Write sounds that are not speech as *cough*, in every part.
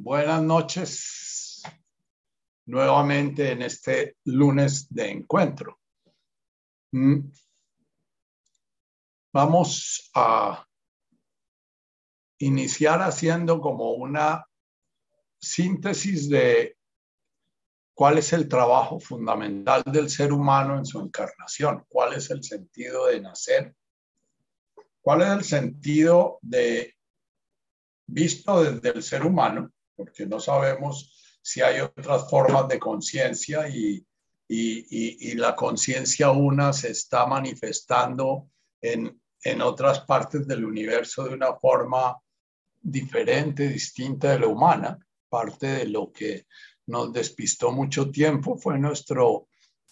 Buenas noches nuevamente en este lunes de encuentro. Mm. Vamos a iniciar haciendo como una síntesis de cuál es el trabajo fundamental del ser humano en su encarnación, cuál es el sentido de nacer, cuál es el sentido de visto desde el ser humano, porque no sabemos si hay otras formas de conciencia y, y, la conciencia una se está manifestando en, en otras partes del universo de una forma diferente, distinta de la humana. Parte de lo que nos despistó mucho tiempo fue nuestro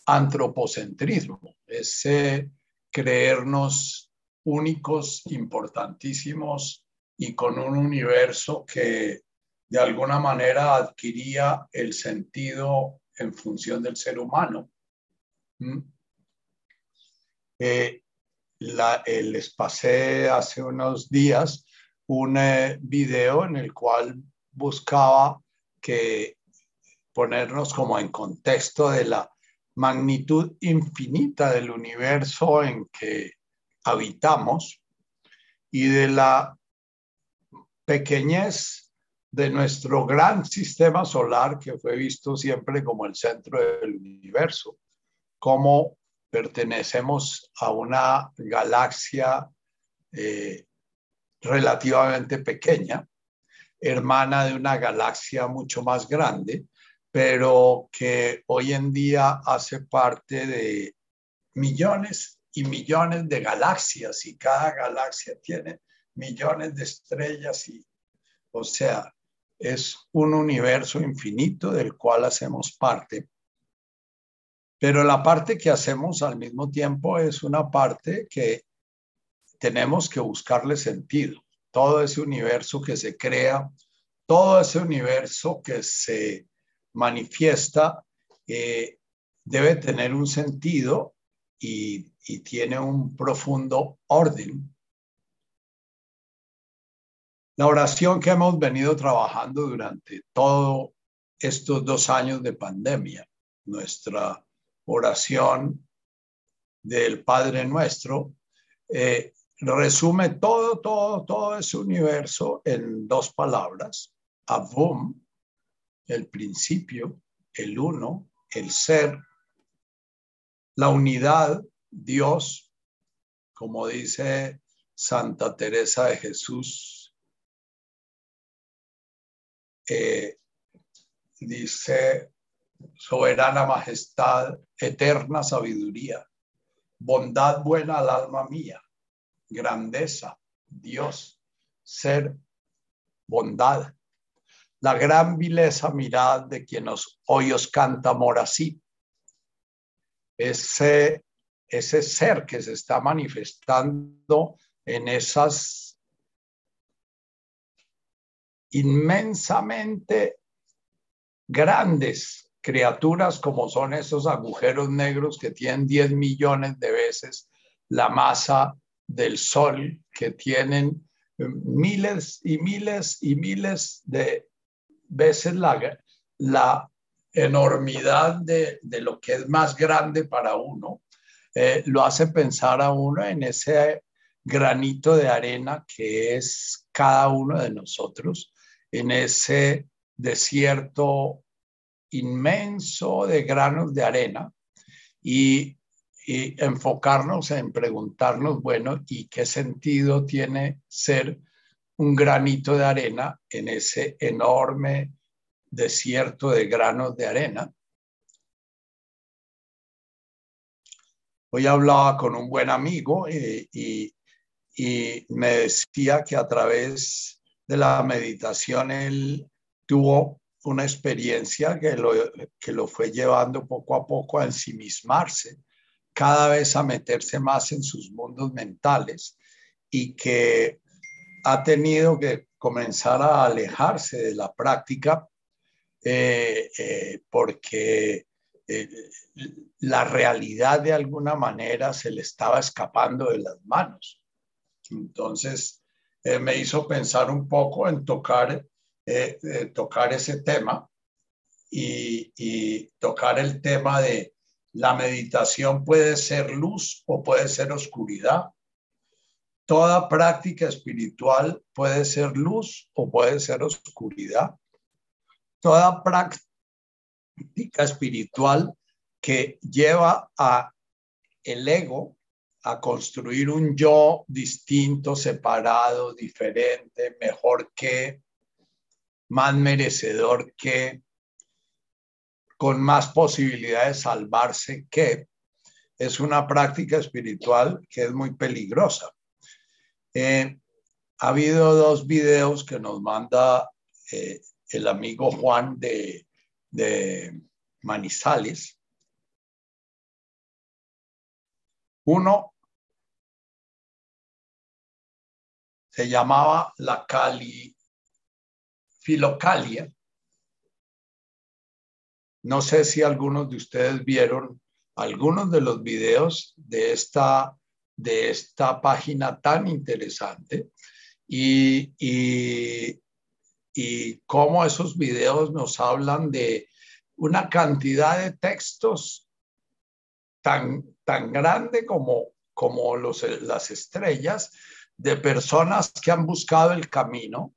antropocentrismo, ese creernos únicos, importantísimos y con un universo que de alguna manera adquiría el sentido en función del ser humano. ¿Mm? Eh, les pasé hace unos días un eh, video en el cual buscaba que ponernos como en contexto de la magnitud infinita del universo en que habitamos y de la pequeñez de nuestro gran sistema solar que fue visto siempre como el centro del universo, como pertenecemos a una galaxia eh, relativamente pequeña, hermana de una galaxia mucho más grande, pero que hoy en día hace parte de millones y millones de galaxias y cada galaxia tiene millones de estrellas y, o sea, es un universo infinito del cual hacemos parte. Pero la parte que hacemos al mismo tiempo es una parte que tenemos que buscarle sentido. Todo ese universo que se crea, todo ese universo que se manifiesta, eh, debe tener un sentido y tiene un profundo orden la oración que hemos venido trabajando durante todos estos dos años de pandemia, nuestra oración del Padre Nuestro, eh, resume todo, todo, todo ese universo en dos palabras. Avum, el principio, el uno, el ser, la unidad, Dios, como dice Santa Teresa de Jesús dice, soberana majestad, eterna sabiduría, bondad buena al alma mía, grandeza, Dios, ser, bondad, la gran vileza mirad de quien hoy os canta amor así. Ese, ese ser que se está manifestando en esas inmensamente grandes criaturas como son esos agujeros negros que tienen 10 millones de veces la masa del Sol, que tienen eh, miles y miles y miles de veces la, la enormidad de, lo que es más grande para uno, eh, lo hace pensar a uno en ese granito de arena que es cada uno de nosotros en ese desierto inmenso de granos de arena y, enfocarnos en preguntarnos, bueno, ¿y qué sentido tiene ser un granito de arena en ese enorme desierto de granos de arena? Hoy hablaba con un buen amigo eh, y, y me decía que a través de la meditación, él tuvo una experiencia que lo, que lo fue llevando poco a poco a ensimismarse, cada vez a meterse más en sus mundos mentales y que ha tenido que comenzar a alejarse de la práctica eh, eh, porque eh, la realidad de alguna manera se le estaba escapando de las manos. Entonces, eh, me hizo pensar un poco en tocar eh, eh, tocar ese tema y, y tocar el tema de la meditación puede ser luz o puede ser oscuridad. Toda práctica espiritual puede ser luz o puede ser oscuridad. Toda práctica espiritual que lleva a el ego a construir un yo distinto, separado, diferente, mejor que, más merecedor que, con más posibilidades de salvarse que, es una práctica espiritual que es muy peligrosa. Eh, ha habido dos videos que nos manda eh, el amigo Juan de, de Manizales. Uno se llamaba la cali filocalia. No sé si algunos de ustedes vieron algunos de los videos de esta, de esta página tan interesante y, y, y cómo esos videos nos hablan de una cantidad de textos tan, tan grande como, como los, las estrellas de personas que han buscado el camino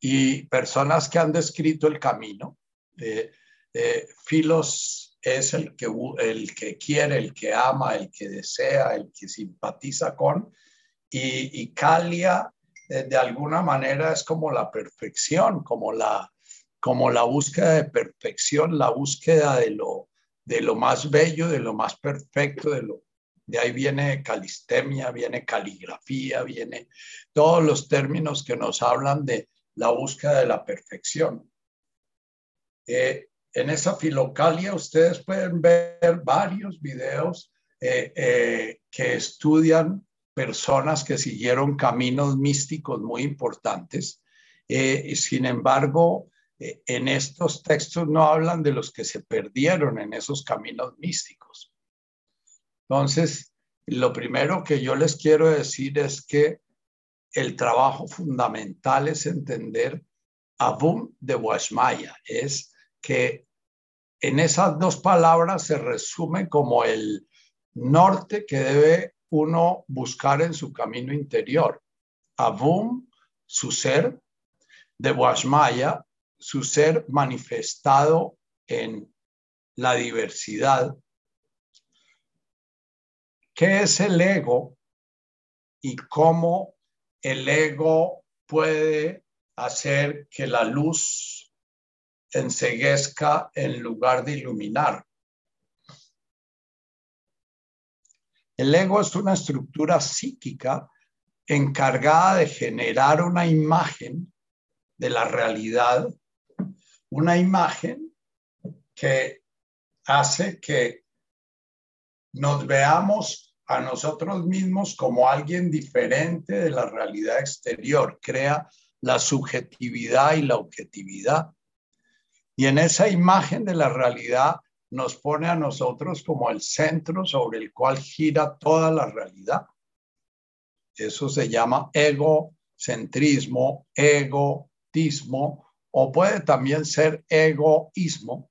y personas que han descrito el camino. Eh, eh, Filos es el que, el que quiere, el que ama, el que desea, el que simpatiza con, y, y Calia eh, de alguna manera es como la perfección, como la, como la búsqueda de perfección, la búsqueda de lo, de lo más bello, de lo más perfecto, de lo, de ahí viene calistemia, viene caligrafía, viene todos los términos que nos hablan de la búsqueda de la perfección. Eh, en esa filocalia ustedes pueden ver varios videos eh, eh, que estudian personas que siguieron caminos místicos muy importantes. sin embargo, en estos textos no hablan de los que se perdieron en esos caminos místicos. Entonces, lo primero que yo les quiero decir es que el trabajo fundamental es entender Abum de Washmaya, es que en esas dos palabras se resume como el norte que debe uno buscar en su camino interior. Abum, su ser, de Washmaya, su ser manifestado en la diversidad ¿Qué es el ego y cómo el ego puede hacer que la luz enseguezca en lugar de iluminar? El ego es una estructura psíquica encargada de generar una imagen de la realidad, una imagen que hace que nos veamos a nosotros mismos como alguien diferente de la realidad exterior, crea la subjetividad y la objetividad. Y en esa imagen de la realidad nos pone a nosotros como el centro sobre el cual gira toda la realidad. Eso se llama egocentrismo, egotismo, o puede también ser egoísmo,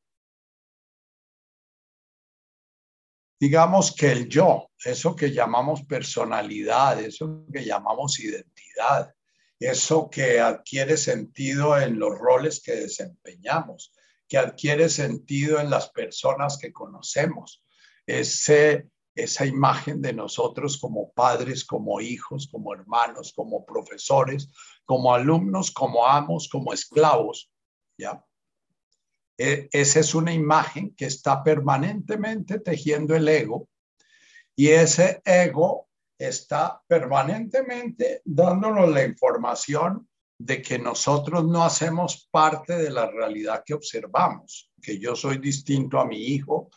digamos que el yo, eso que llamamos personalidad, eso que llamamos identidad, eso que adquiere sentido en los roles que desempeñamos, que adquiere sentido en las personas que conocemos, ese, esa imagen de nosotros como padres, como hijos, como hermanos, como profesores, como alumnos, como amos, como esclavos, ¿ya? E, esa es una imagen que está permanentemente tejiendo el ego y ese ego está permanentemente dándonos la información de que nosotros no hacemos parte de la realidad que observamos, que yo soy distinto a mi hijo,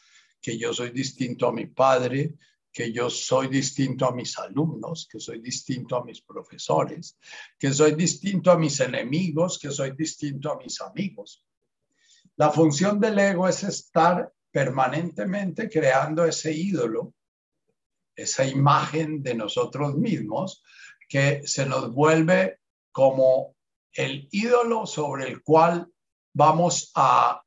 que yo soy distinto a mi padre, que yo soy distinto a mis alumnos, que soy distinto a mis profesores, que soy distinto a mis enemigos, que soy distinto a mis amigos. La función del ego es estar permanentemente creando ese ídolo, esa imagen de nosotros mismos que se nos vuelve como el ídolo sobre el cual vamos a...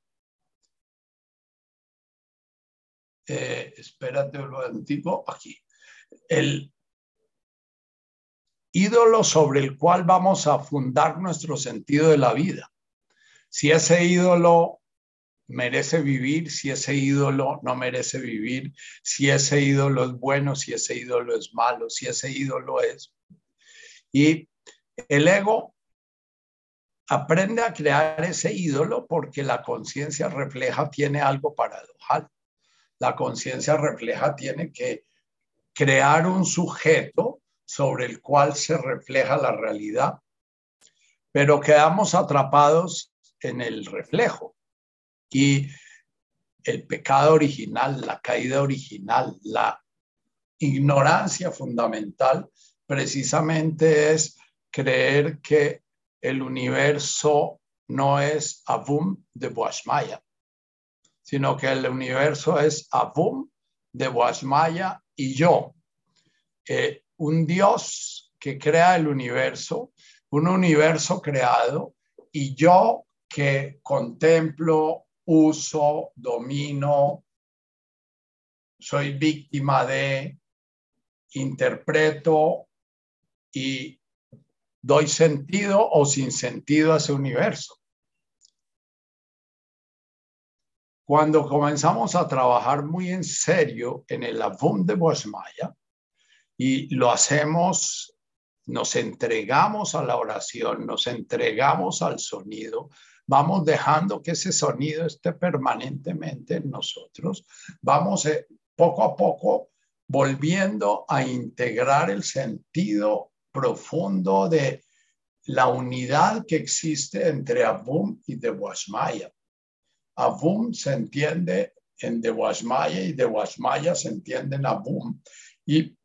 Eh, espérate un tipo aquí. El ídolo sobre el cual vamos a fundar nuestro sentido de la vida. Si ese ídolo merece vivir, si ese ídolo no merece vivir, si ese ídolo es bueno, si ese ídolo es malo, si ese ídolo es... Y el ego aprende a crear ese ídolo porque la conciencia refleja tiene algo paradojal. La conciencia refleja tiene que crear un sujeto sobre el cual se refleja la realidad, pero quedamos atrapados en el reflejo. Y el pecado original, la caída original, la ignorancia fundamental, precisamente es creer que el universo no es Avum de Boashmaya, sino que el universo es Avum de Boashmaya y yo. Eh, un Dios que crea el universo, un universo creado y yo que contemplo, uso, domino, soy víctima de, interpreto y doy sentido o sin sentido a ese universo. Cuando comenzamos a trabajar muy en serio en el Avum de Boasmaya y lo hacemos, nos entregamos a la oración, nos entregamos al sonido, vamos dejando que ese sonido esté permanentemente en nosotros, vamos eh, poco a poco volviendo a integrar el sentido profundo de la unidad que existe entre Abum y de Washmaya. Abum se entiende en de Washmaya y de Washmaya se entiende en Abum. Y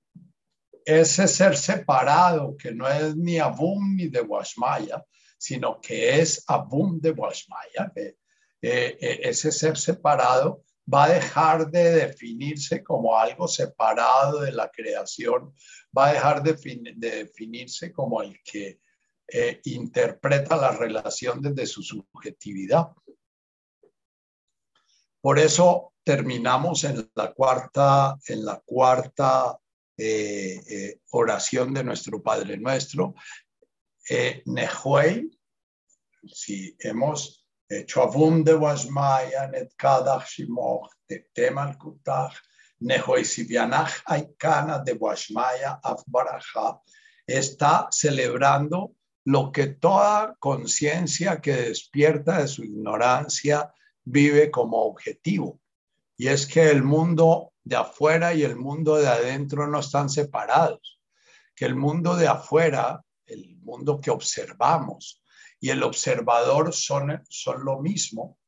ese ser separado, que no es ni Abum ni de Washmaya, sino que es Abum de Washmaya, que eh, eh, ese ser separado va a dejar de definirse como algo separado de la creación, va a dejar de, definirse como el que eh, interpreta la relación desde su subjetividad. Por eso terminamos en la cuarta, en la cuarta oración de nuestro Padre Nuestro, eh, Nehuey, si hemos hecho Avum de Washmaya, Netkadach Shimoch, Temal Kutach, Nehuey Sibianach Aikana de Washmaya, Afbaraja, está celebrando lo que toda conciencia que despierta de su ignorancia vive como objetivo. Y es que el mundo de afuera y el mundo de adentro no están separados, que el mundo de afuera el mundo que observamos y el observador son, son lo mismo,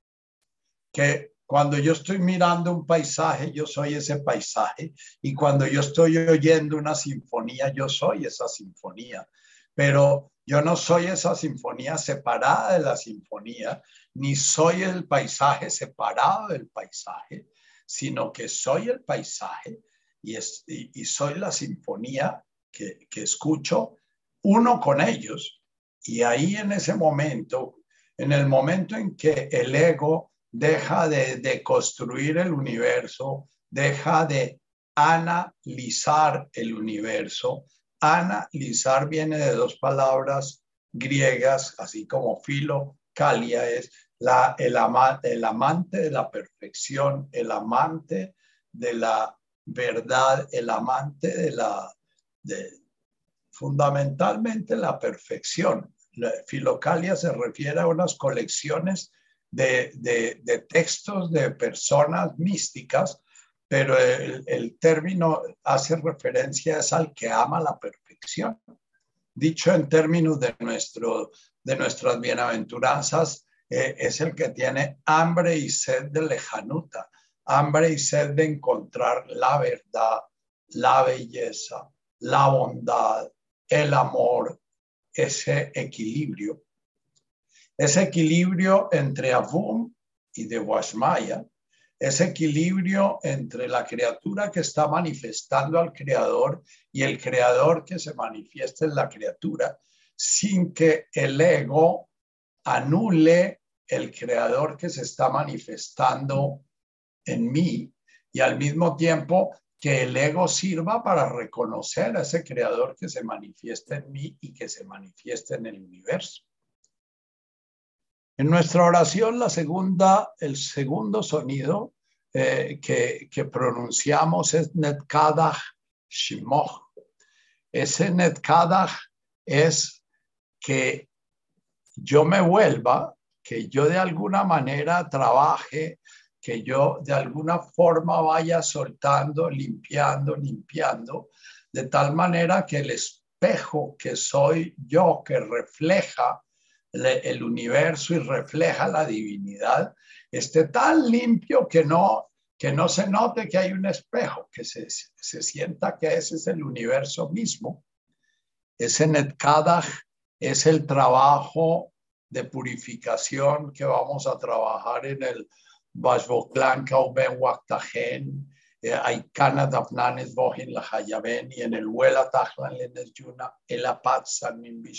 que cuando yo estoy mirando un paisaje, yo soy ese paisaje, y cuando yo estoy oyendo una sinfonía, yo soy esa sinfonía, pero yo no soy esa sinfonía separada de la sinfonía, ni soy el paisaje separado del paisaje, sino que soy el paisaje y, y, soy la sinfonía que, que escucho uno con ellos. Y ahí en ese momento, en el momento en que el ego deja de, construir el universo, deja de analizar el universo. Analizar viene de dos palabras griegas, así como filo, calia es la, el, el amante de la perfección, el amante de la verdad, el amante de la, de, fundamentalmente la perfección. Filocalia se refiere a unas colecciones de, textos de personas místicas, pero el, término hace referencia es al que ama la perfección. Dicho en términos de, nuestro, de nuestras bienaventuranzas, eh, es el que tiene hambre y sed de lejanuta, hambre y sed de encontrar la verdad, la belleza, la bondad, el amor, ese equilibrio. Ese equilibrio entre Avum y de Washmaya, ese equilibrio entre la criatura que está manifestando al creador y el creador que se manifiesta en la criatura, sin que el ego anule el creador que se está manifestando en mí y al mismo tiempo que el ego sirva para reconocer a ese creador que se manifiesta en mí y que se manifiesta en el universo. En nuestra oración, la segunda, el segundo sonido eh, que, que, pronunciamos es Netkadach Shimoch. Ese Netkadach es que yo me vuelva, que yo de alguna manera trabaje, que yo de alguna forma vaya soltando, limpiando, limpiando, de tal manera que el espejo que soy yo, que refleja el universo y refleja la divinidad, esté tan limpio que no, que no se note que hay un espejo, que se, se sienta que ese es el universo mismo. Ese Netkadach es el trabajo de purificación que vamos a trabajar en el Bashboklan Kauben Waktajen, Aikana Dafnanes Bohin la Hayaben y en el Huela Tajlan Lenes Yuna, el Apat San Es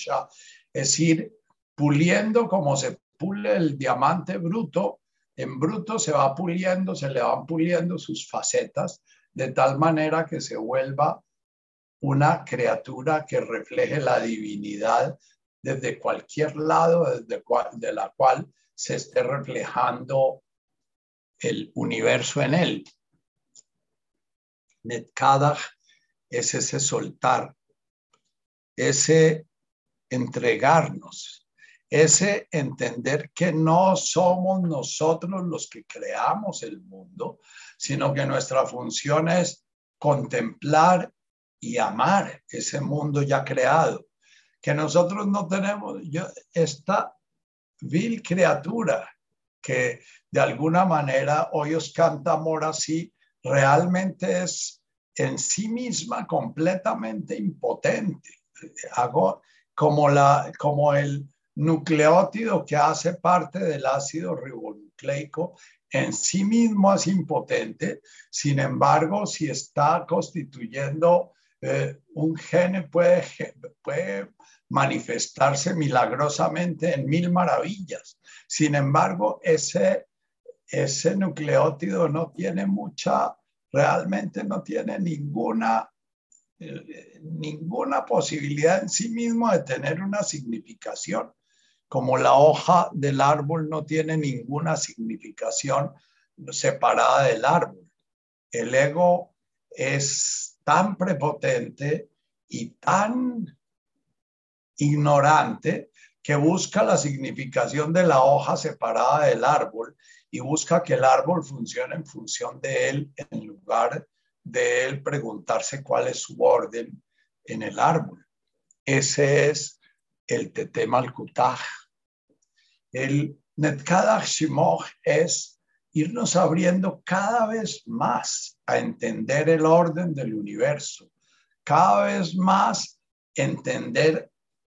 decir, puliendo como se pule el diamante bruto, en bruto se va puliendo, se le van puliendo sus facetas de tal manera que se vuelva una criatura que refleje la divinidad desde cualquier lado desde de la cual se esté reflejando el universo en él. Netkadach es ese soltar, ese entregarnos, ese entender que no somos nosotros los que creamos el mundo, sino que nuestra función es contemplar y amar ese mundo ya creado, que nosotros no tenemos, yo, esta vil criatura que de alguna manera hoy os canta amor así, realmente es en sí misma completamente impotente. Como, la, como el nucleótido que hace parte del ácido ribonucleico en sí mismo es impotente, sin embargo, si está constituyendo eh, un gene puede, puede manifestarse milagrosamente en mil maravillas. Sin embargo, ese, ese nucleótido no tiene mucha, realmente no tiene ninguna eh, ninguna posibilidad en sí mismo de tener una significación como la hoja del árbol no tiene ninguna significación separada del árbol. El ego es tan prepotente y tan ignorante que busca la significación de la hoja separada del árbol y busca que el árbol funcione en función de él en lugar de él preguntarse cuál es su orden en el árbol. Ese es el Tetem al El Netkadach Shimoch es irnos abriendo cada vez más a entender el orden del universo, cada vez más entender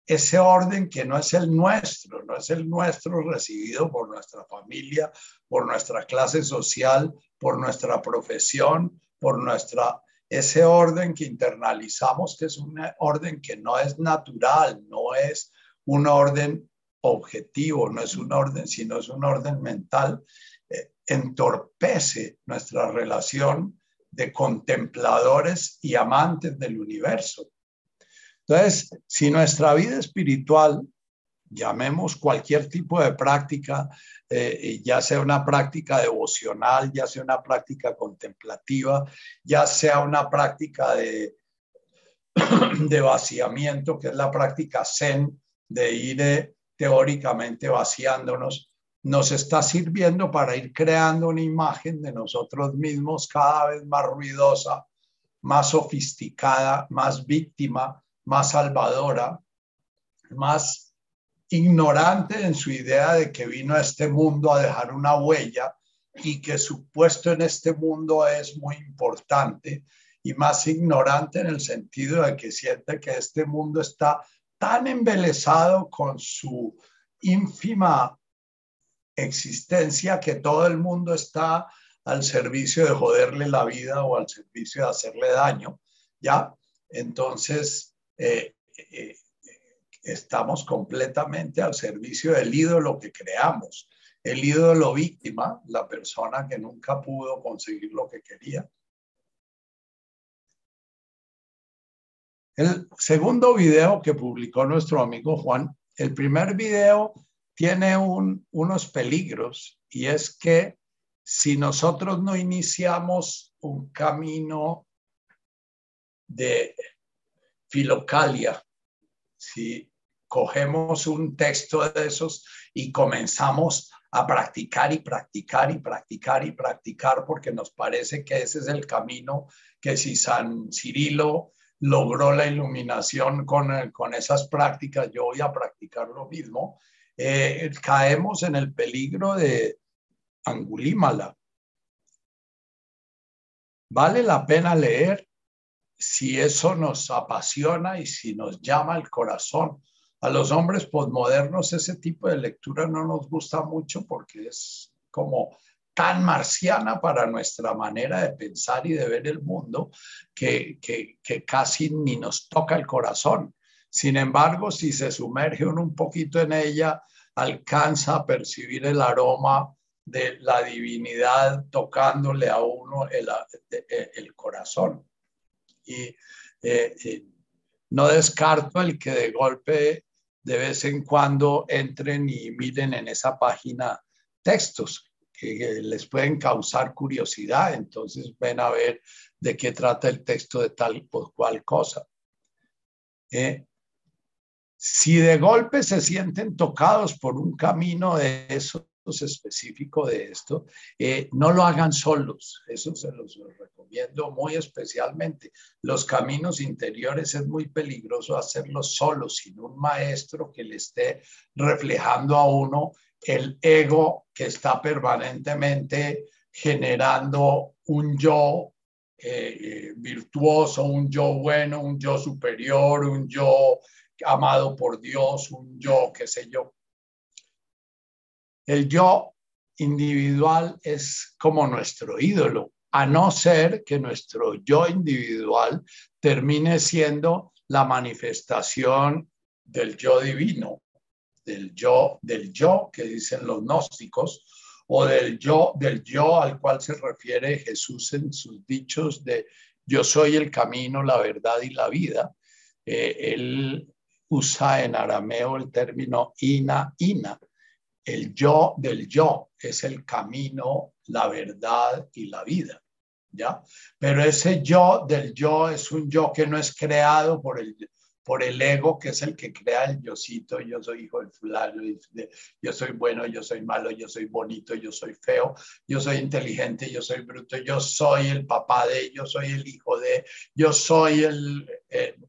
ese orden que no es el nuestro, no es el nuestro recibido por nuestra familia, por nuestra clase social, por nuestra profesión, por nuestra ese orden que internalizamos, que es un orden que no es natural, no es un orden objetivo, no es un orden, sino es un orden mental, eh, entorpece nuestra relación de contempladores y amantes del universo. Entonces, si nuestra vida espiritual, llamemos cualquier tipo de práctica, eh, ya sea una práctica devocional, ya sea una práctica contemplativa, ya sea una práctica de, *clears throat* de vaciamiento, que es la práctica zen, de ir eh, teóricamente vaciándonos, nos está sirviendo para ir creando una imagen de nosotros mismos cada vez más ruidosa, más sofisticada, más víctima, más salvadora, más ignorante en su idea de que vino a este mundo a dejar una huella y que su puesto en este mundo es muy importante y más ignorante en el sentido de que siente que este mundo está tan embelesado con su ínfima existencia que todo el mundo está al servicio de joderle la vida o al servicio de hacerle daño, ¿ya? Entonces, eh, eh, estamos completamente al servicio del ídolo que creamos. El ídolo víctima, la persona que nunca pudo conseguir lo que quería. El segundo video que publicó nuestro amigo Juan, el primer video tiene unos peligros y es que si nosotros no iniciamos un camino de filocalia, si cogemos un texto de esos y comenzamos a practicar y practicar y practicar y practicar porque nos parece que ese es el camino que si San Cirilo logró la iluminación con, con esas prácticas, yo voy a practicar lo mismo, eh, caemos en el peligro de Angulímala. Vale la pena leer si eso nos apasiona y si nos llama el corazón. A los hombres posmodernos ese tipo de lectura no nos gusta mucho porque es como tan marciana para nuestra manera de pensar y de ver el mundo que, que, casi ni nos toca el corazón. Sin embargo, si se sumerge uno un poquito en ella, alcanza a percibir el aroma de la divinidad tocándole a uno el, el corazón. Y eh, eh, no descarto el que de golpe de vez en cuando entren y miren en esa página textos que les pueden causar curiosidad, entonces ven a ver de qué trata el texto de tal o cual cosa. Eh, si de golpe se sienten tocados por un camino de esos específico de esto, eh, no lo hagan solos, eso se los recomiendo muy especialmente. Los caminos interiores es muy peligroso hacerlos solos, sin un maestro que le esté reflejando a uno el ego que está permanentemente generando un yo eh, eh, virtuoso, un yo bueno, un yo superior, un yo amado por Dios, un yo, qué sé yo. El yo individual es como nuestro ídolo, a no ser que nuestro yo individual termine siendo la manifestación del yo divino del yo, del yo que dicen los gnósticos, o del yo, del yo al cual se refiere Jesús en sus dichos de yo soy el camino, la verdad y la vida. Eh, él usa en arameo el término ina, ina. El yo del yo es el camino, la verdad y la vida. ¿Ya? Pero ese yo del yo es un yo que no es creado por el, por el ego que es el que crea el yocito, yo soy hijo del fulano, yo soy bueno, yo soy malo, yo soy bonito, yo soy feo, yo soy inteligente, yo soy bruto, yo soy el papá de, yo soy el hijo de, yo soy el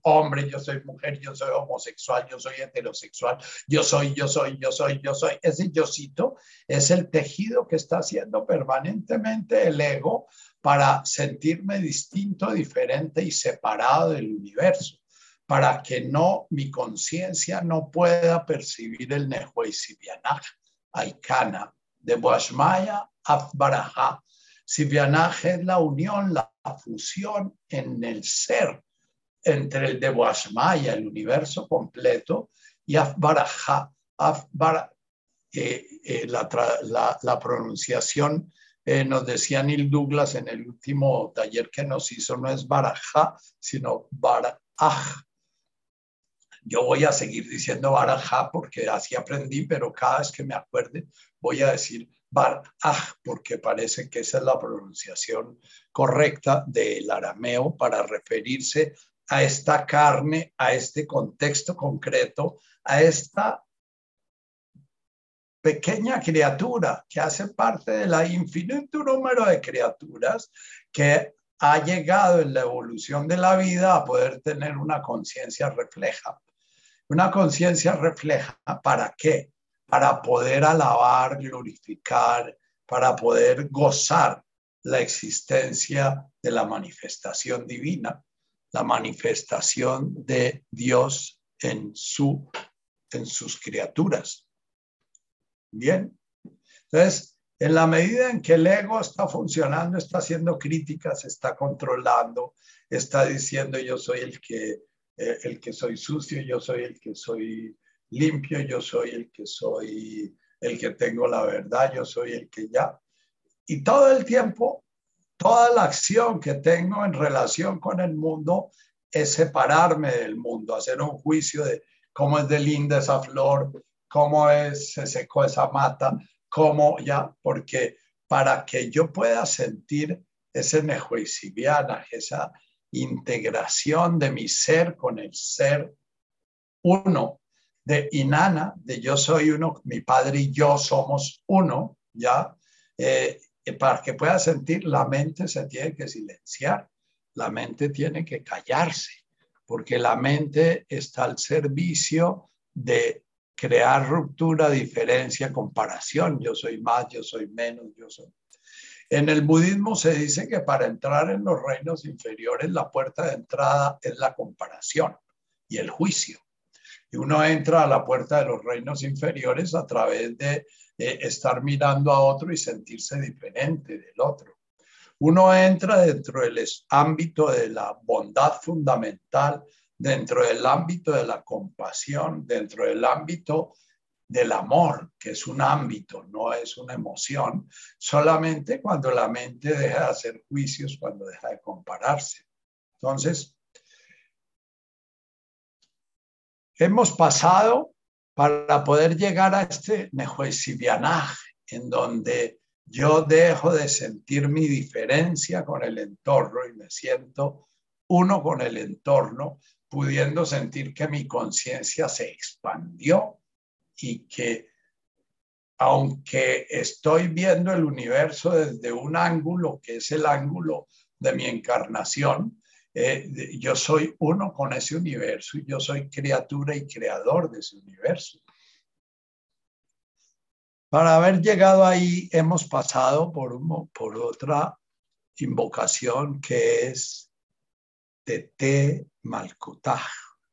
hombre, yo soy mujer, yo soy homosexual, yo soy heterosexual, yo soy, yo soy, yo soy, yo soy. Ese yocito es el tejido que está haciendo permanentemente el ego para sentirme distinto, diferente y separado del universo para que no, mi conciencia no pueda percibir el Nehuay Aikana, de Boashmaya Afbaraja. Sibianaj es la unión, la fusión en el ser entre el de Boashmaya, el universo completo, y Afbaraja. Eh, eh, la, pronunciación eh, nos decía Neil Douglas en el último taller que nos hizo, no es Baraja, sino Baraj yo voy a seguir diciendo Barajá porque así aprendí, pero cada vez que me acuerde voy a decir Baraj porque parece que esa es la pronunciación correcta del arameo para referirse a esta carne, a este contexto concreto, a esta pequeña criatura que hace parte de la infinito número de criaturas que ha llegado en la evolución de la vida a poder tener una conciencia refleja. Una conciencia refleja, ¿para qué? Para poder alabar, glorificar, para poder gozar la existencia de la manifestación divina, la manifestación de Dios en, su, en sus criaturas. Bien, entonces, en la medida en que el ego está funcionando, está haciendo críticas, está controlando, está diciendo yo soy el que eh, el que soy sucio, yo soy el que soy limpio, yo soy el que soy el que tengo la verdad, yo soy el que ya. Y todo el tiempo, toda la acción que tengo en relación con el mundo es separarme del mundo, hacer un juicio de cómo es de linda esa flor, cómo es, se secó esa mata, cómo ya, porque para que yo pueda sentir ese nejoisiviana, esa integración de mi ser con el ser uno, de Inana, de yo soy uno, mi padre y yo somos uno, ¿ya? Eh, para que pueda sentir, la mente se tiene que silenciar, la mente tiene que callarse, porque la mente está al servicio de crear ruptura, diferencia, comparación. Yo soy más, yo soy menos, yo soy. En el budismo se dice que para entrar en los reinos inferiores la puerta de entrada es la comparación y el juicio. Y uno entra a la puerta de los reinos inferiores a través de estar mirando a otro y sentirse diferente del otro. Uno entra dentro del ámbito de la bondad fundamental, dentro del ámbito de la compasión, dentro del ámbito del amor, que es un ámbito, no es una emoción, solamente cuando la mente deja de hacer juicios, cuando deja de compararse. Entonces, hemos pasado para poder llegar a este nejuesivianaje, en donde yo dejo de sentir mi diferencia con el entorno y me siento uno con el entorno, pudiendo sentir que mi conciencia se expandió y que aunque estoy viendo el universo desde un ángulo que es el ángulo de mi encarnación, eh, yo soy uno con ese universo y yo soy criatura y creador de ese universo. Para haber llegado ahí hemos pasado por, por otra invocación que es Tete Malkutaj.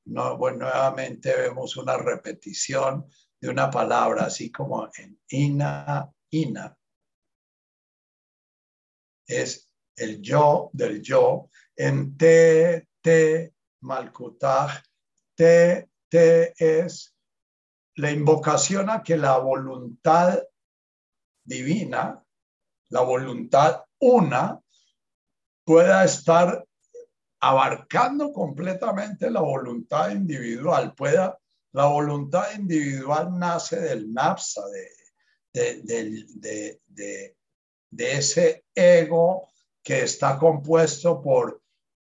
No, bueno, nuevamente vemos una repetición de una palabra, así como en ina, ina, es el yo del yo, en te, te, malkutaj, te, te es la invocación a que la voluntad divina, la voluntad una, pueda estar abarcando completamente la voluntad individual, pueda la voluntad individual nace del napsa, de, de, ese ego que está compuesto por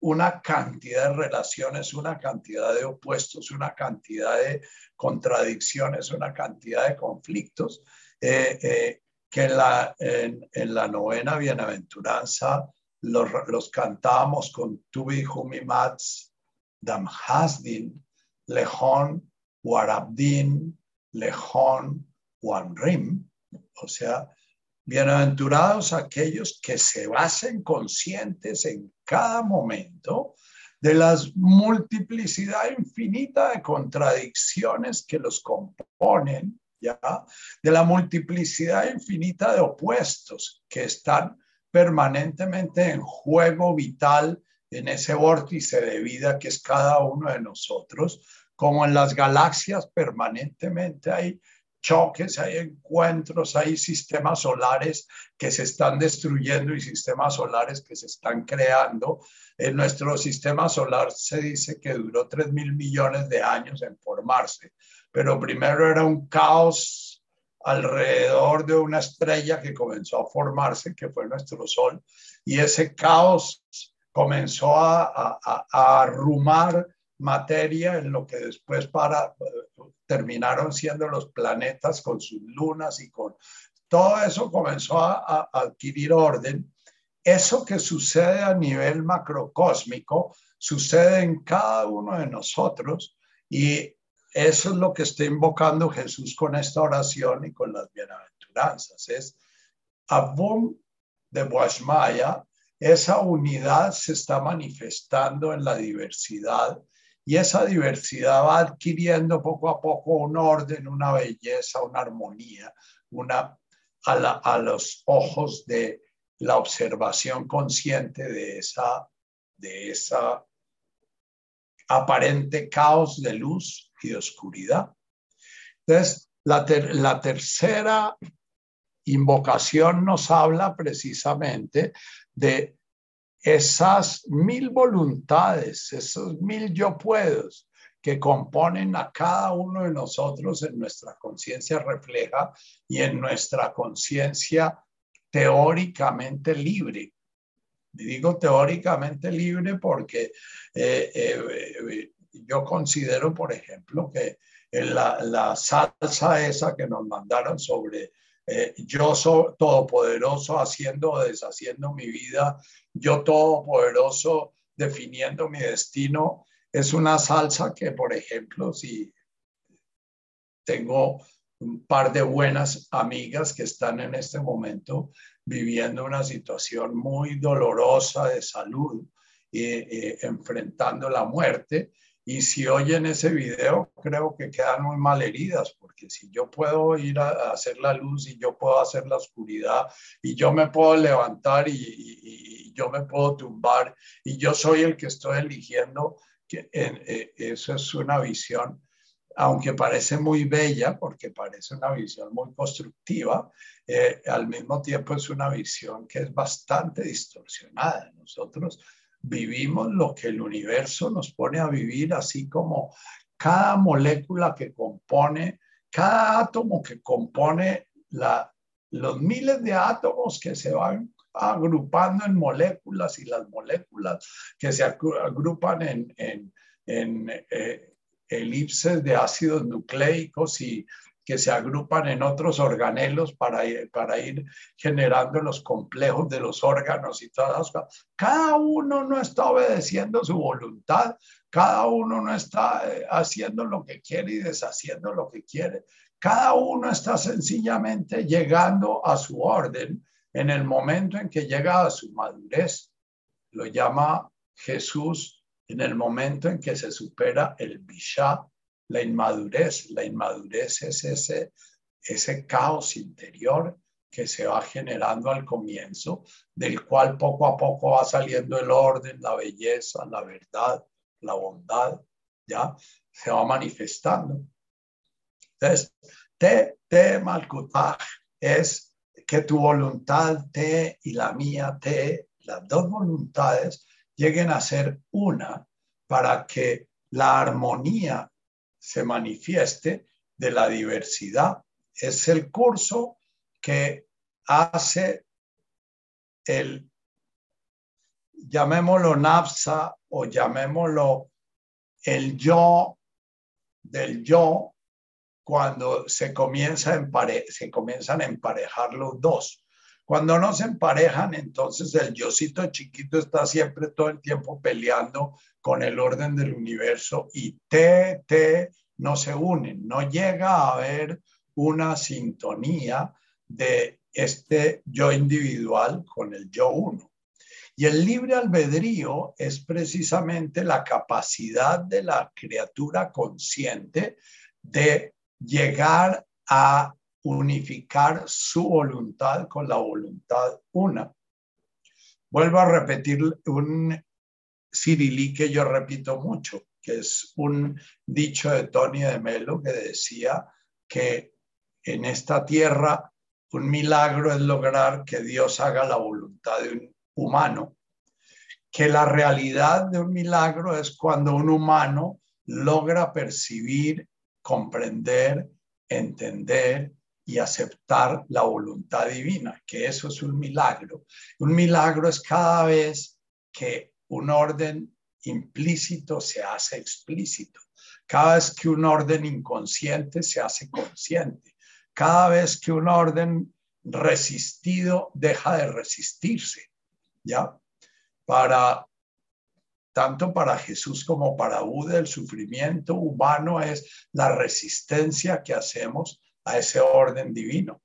una cantidad de relaciones, una cantidad de opuestos, una cantidad de contradicciones, una cantidad de conflictos, eh, eh, que en la, en, la novena bienaventuranza los, los cantamos con Tubi Humimats Damhasdin, Lejón Warabdin, Lejón, Wanrim, o sea, bienaventurados aquellos que se basen conscientes en cada momento de las multiplicidad infinita de contradicciones que los componen, ¿ya? de la multiplicidad infinita de opuestos que están permanentemente en juego vital en ese vórtice de vida que es cada uno de nosotros, como en las galaxias permanentemente hay choques, hay encuentros, hay sistemas solares que se están destruyendo y sistemas solares que se están creando. En nuestro sistema solar se dice que duró 3 mil millones de años en formarse, pero primero era un caos alrededor de una estrella que comenzó a formarse, que fue nuestro Sol, y ese caos comenzó a, a, a arrumar materia en lo que después para, terminaron siendo los planetas con sus lunas y con todo eso comenzó a, adquirir orden. Eso que sucede a nivel macrocósmico sucede en cada uno de nosotros y eso es lo que está invocando Jesús con esta oración y con las bienaventuranzas. Es Abum de Boashmaya, esa unidad se está manifestando en la diversidad y esa diversidad va adquiriendo poco a poco un orden, una belleza, una armonía, una, a, los ojos de la observación consciente de esa, de esa aparente caos de luz y de oscuridad. Entonces, la, la tercera invocación nos habla precisamente de esas mil voluntades, esos mil yo puedos que componen a cada uno de nosotros en nuestra conciencia refleja y en nuestra conciencia teóricamente libre. Y digo teóricamente libre porque eh, eh, yo considero, por ejemplo, que la, la salsa esa que nos mandaron sobre eh, yo soy todopoderoso haciendo o deshaciendo mi vida, yo todopoderoso definiendo mi destino, es una salsa que, por ejemplo, si tengo un par de buenas amigas que están en este momento viviendo una situación muy dolorosa de salud eh, enfrentando la muerte. Y si oyen ese video, creo que quedan muy mal heridas, porque si yo puedo ir a, hacer la luz y yo puedo hacer la oscuridad y yo me puedo levantar y, y yo me puedo tumbar y yo soy el que estoy eligiendo que eh, eso es una visión, aunque parece muy bella, porque parece una visión muy constructiva, eh, al mismo tiempo es una visión que es bastante distorsionada. Nosotros vivimos lo que el universo nos pone a vivir, así como cada molécula que compone, cada átomo que compone la, los miles de átomos que se van agrupando en moléculas y las moléculas que se agrupan en, en, en eh, elipses de ácidos nucleicos y que se agrupan en otros organelos para, para ir generando los complejos de los órganos y todas las. Cada uno no está obedeciendo su voluntad, cada uno no está eh, haciendo lo que quiere y deshaciendo lo que quiere. Cada uno está sencillamente llegando a su orden en el momento en que llega a su madurez. Lo llama Jesús en el momento en que se supera el bishá, la inmadurez. La inmadurez es ese, ese caos interior que se va generando al comienzo, del cual poco a poco va saliendo el orden, la belleza, la verdad, la bondad, ¿ya? Se va manifestando. Entonces, te, te malkutaj es que tu voluntad te y la mía te, las dos voluntades, lleguen a ser una para que la armonía se manifieste de la diversidad. Es el curso que hace el, llamémoslo NAPSA o llamémoslo el yo del yo cuando se, comienza se comienzan a emparejar los dos. Cuando no se emparejan, entonces el yosito chiquito está siempre todo el tiempo peleando con el orden del universo y T, T no se unen, no llega a haber una sintonía de este yo individual con el yo uno. Y el libre albedrío es precisamente la capacidad de la criatura consciente de llegar a unificar su voluntad con la voluntad una. Vuelvo a repetir un cirilí que yo repito mucho, que es un dicho de Tony de Melo que decía que en esta tierra un milagro es lograr que Dios haga la voluntad de un humano, que la realidad de un milagro es cuando un humano logra percibir comprender, entender y aceptar la voluntad divina, que eso es un milagro. Un milagro es cada vez que un orden implícito se hace explícito, cada vez que un orden inconsciente se hace consciente, cada vez que un orden resistido deja de resistirse, ¿ya? Para tanto para Jesús como para Buda, el sufrimiento humano es la resistencia que hacemos a ese orden divino.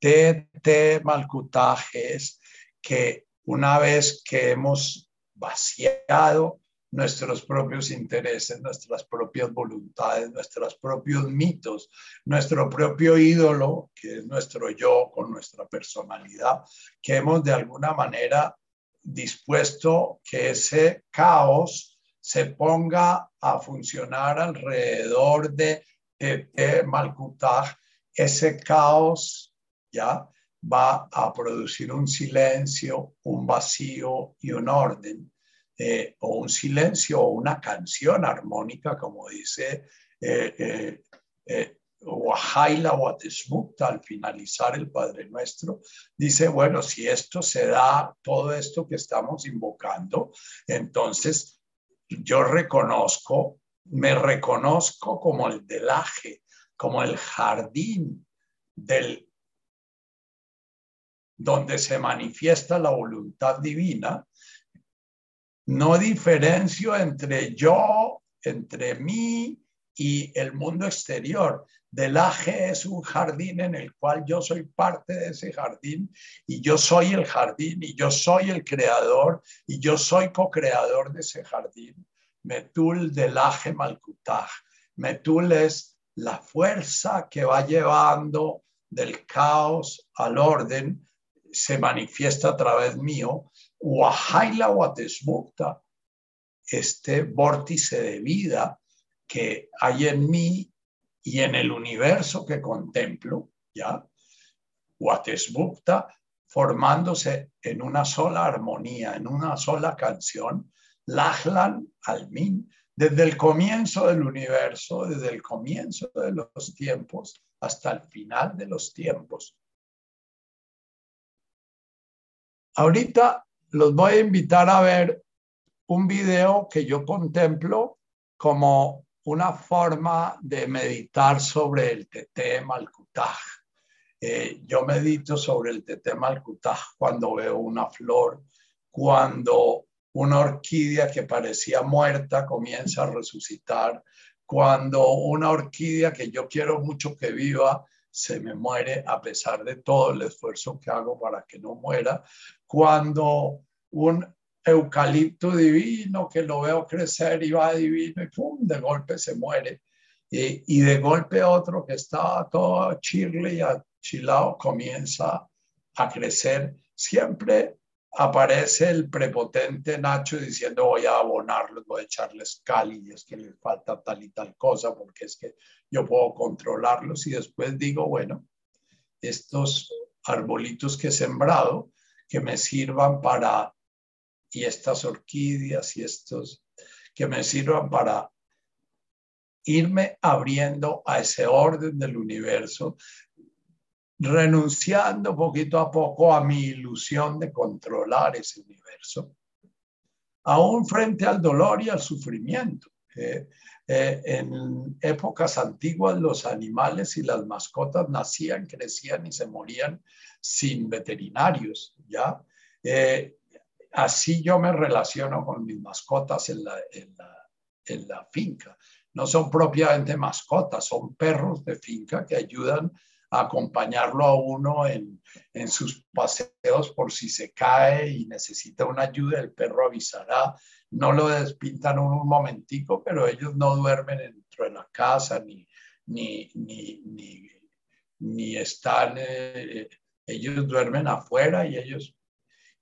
Te, te malcutaje es que una vez que hemos vaciado nuestros propios intereses, nuestras propias voluntades, nuestros propios mitos, nuestro propio ídolo, que es nuestro yo con nuestra personalidad, que hemos de alguna manera dispuesto que ese caos se ponga a funcionar alrededor de Tete Malkutaj, ese caos ya va a producir un silencio, un vacío y un orden, eh, o un silencio o una canción armónica, como dice eh, eh, eh Wahaila al finalizar el Padre Nuestro, dice, bueno, si esto se da, todo esto que estamos invocando, entonces yo reconozco, me reconozco como el delaje, como el jardín del donde se manifiesta la voluntad divina, no diferencio entre yo, entre mí y el mundo exterior. Delaje es un jardín en el cual yo soy parte de ese jardín y yo soy el jardín y yo soy el creador y yo soy co-creador de ese jardín. Metul Delaje Malkutaj. Metul es la fuerza que va llevando del caos al orden, se manifiesta a través mío. Este vórtice de vida que hay en mí y en el universo que contemplo, ¿ya? Watesmukta formándose en una sola armonía, en una sola canción, Lachlan Almin, desde el comienzo del universo, desde el comienzo de los tiempos hasta el final de los tiempos. Ahorita los voy a invitar a ver un video que yo contemplo como una forma de meditar sobre el Tete Malkutaj. Eh, yo medito sobre el Tete Malkutaj cuando veo una flor, cuando una orquídea que parecía muerta comienza a resucitar, cuando una orquídea que yo quiero mucho que viva se me muere a pesar de todo el esfuerzo que hago para que no muera, cuando un eucalipto divino que lo veo crecer y va divino y pum, de golpe se muere. Y, de golpe otro que estaba todo chirle y achilado comienza a crecer. Siempre aparece el prepotente Nacho diciendo voy a abonarlos, voy a echarles cali y es que les falta tal y tal cosa porque es que yo puedo controlarlos y después digo, bueno, estos arbolitos que he sembrado que me sirvan para y estas orquídeas y estos que me sirvan para irme abriendo a ese orden del universo, renunciando poquito a poco a mi ilusión de controlar ese universo, aún frente al dolor y al sufrimiento. Eh, en épocas antiguas los animales y las mascotas nacían, crecían y se morían sin veterinarios, ¿ya? Eh, así yo me relaciono con mis mascotas en la, en la, finca. No son propiamente mascotas, son perros de finca que ayudan acompañarlo a uno en, en, sus paseos por si se cae y necesita una ayuda, el perro avisará. No lo despintan un, momentico, pero ellos no duermen dentro de la casa ni, ni, ni, ni, ni están, eh, ellos duermen afuera y ellos...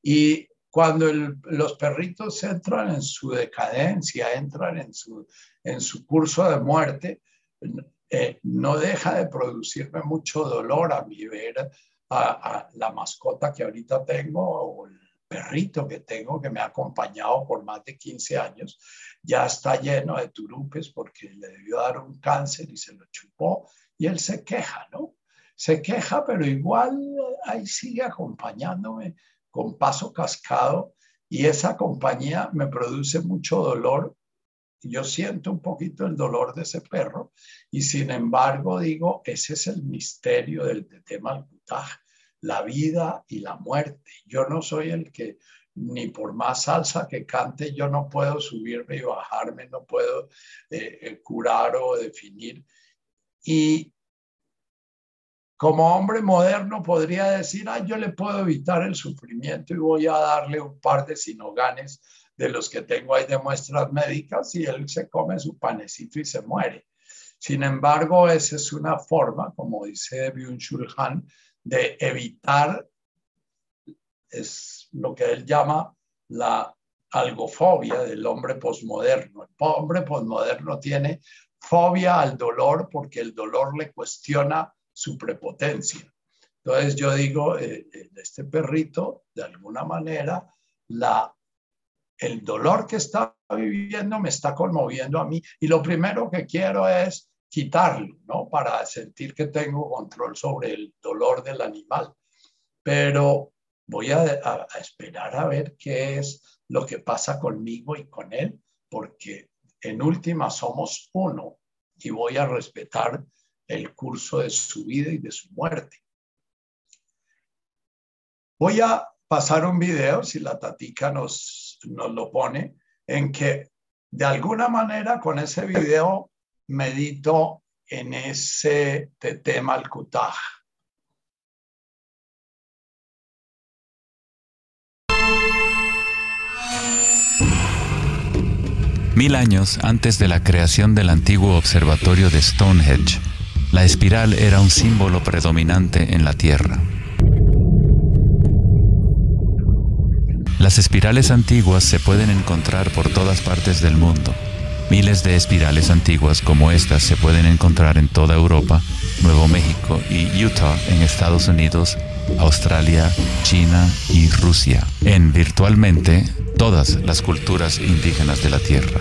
Y cuando los perritos entran en su decadencia, entran en su, en su curso de muerte, eh, no deja de producirme mucho dolor a mí ver a, la mascota que ahorita tengo o el perrito que tengo que me ha acompañado por más de 15 años, ya está lleno de turupes porque le debió dar un cáncer y se lo chupó y él se queja, ¿no? Se queja, pero igual ahí sigue acompañándome con paso cascado y esa compañía me produce mucho dolor. Yo siento un poquito el dolor de ese perro y sin embargo digo, ese es el misterio del tema Malkutaj, la vida y la muerte. Yo no soy el que ni por más salsa que cante, yo no puedo subirme y bajarme, no puedo eh, eh, curar o definir. Y como hombre moderno podría decir, ah, yo le puedo evitar el sufrimiento y voy a darle un par de sinoganes de los que tengo ahí de muestras médicas y él se come su panecito y se muere. Sin embargo, esa es una forma, como dice Byung-Chul de evitar, es lo que él llama la algofobia del hombre posmoderno. El hombre posmoderno tiene fobia al dolor porque el dolor le cuestiona su prepotencia. Entonces yo digo, eh, este perrito, de alguna manera, la, el dolor que está viviendo me está conmoviendo a mí y lo primero que quiero es quitarlo, ¿no? Para sentir que tengo control sobre el dolor del animal. Pero voy a, esperar a ver qué es lo que pasa conmigo y con él, porque en última somos uno y voy a respetar el curso de su vida y de su muerte. Voy a pasar un video, si la tatica nos, nos lo pone, en que de alguna manera con ese video medito en ese tema al kutaj. Mil años antes de la creación del antiguo observatorio de Stonehenge, la espiral era un símbolo predominante en la Tierra. Las espirales antiguas se pueden encontrar por todas partes del mundo. Miles de espirales antiguas como estas se pueden encontrar en toda Europa, Nuevo México y Utah en Estados Unidos, Australia, China y Rusia, en virtualmente todas las culturas indígenas de la Tierra.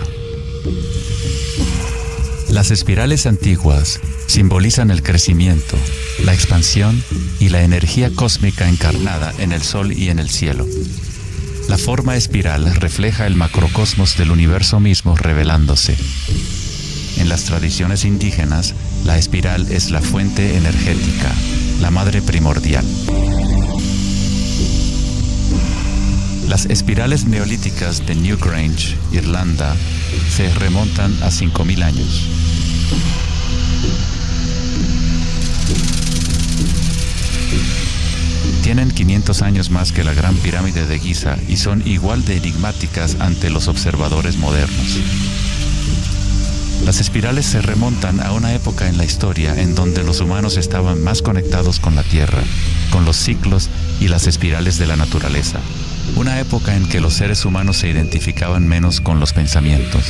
Las espirales antiguas simbolizan el crecimiento, la expansión y la energía cósmica encarnada en el Sol y en el cielo. La forma espiral refleja el macrocosmos del universo mismo revelándose. En las tradiciones indígenas, la espiral es la fuente energética, la madre primordial. Las espirales neolíticas de Newgrange, Irlanda, se remontan a 5.000 años. Tienen 500 años más que la Gran Pirámide de Giza y son igual de enigmáticas ante los observadores modernos. Las espirales se remontan a una época en la historia en donde los humanos estaban más conectados con la Tierra, con los ciclos y las espirales de la naturaleza. Una época en que los seres humanos se identificaban menos con los pensamientos.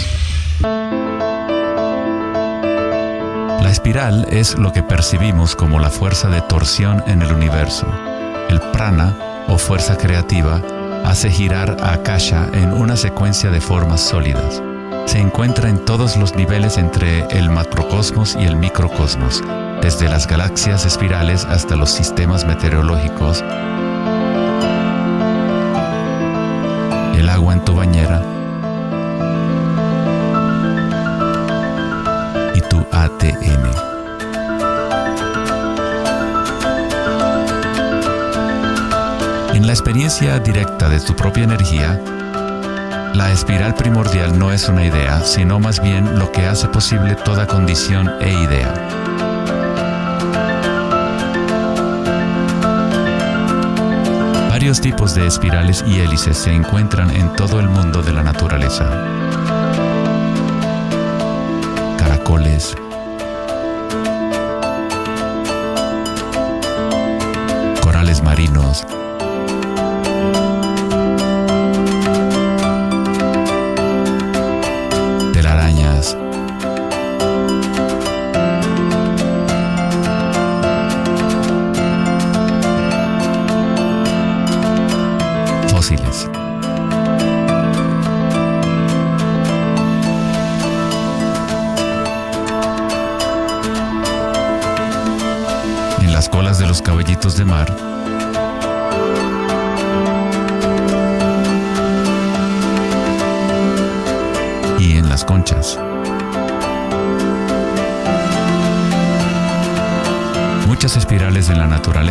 La espiral es lo que percibimos como la fuerza de torsión en el universo. El prana, o fuerza creativa, hace girar a Akasha en una secuencia de formas sólidas. Se encuentra en todos los niveles entre el macrocosmos y el microcosmos, desde las galaxias espirales hasta los sistemas meteorológicos, el agua en tu bañera y tu ATM. En la experiencia directa de tu propia energía, la espiral primordial no es una idea, sino más bien lo que hace posible toda condición e idea. Varios tipos de espirales y hélices se encuentran en todo el mundo de la naturaleza.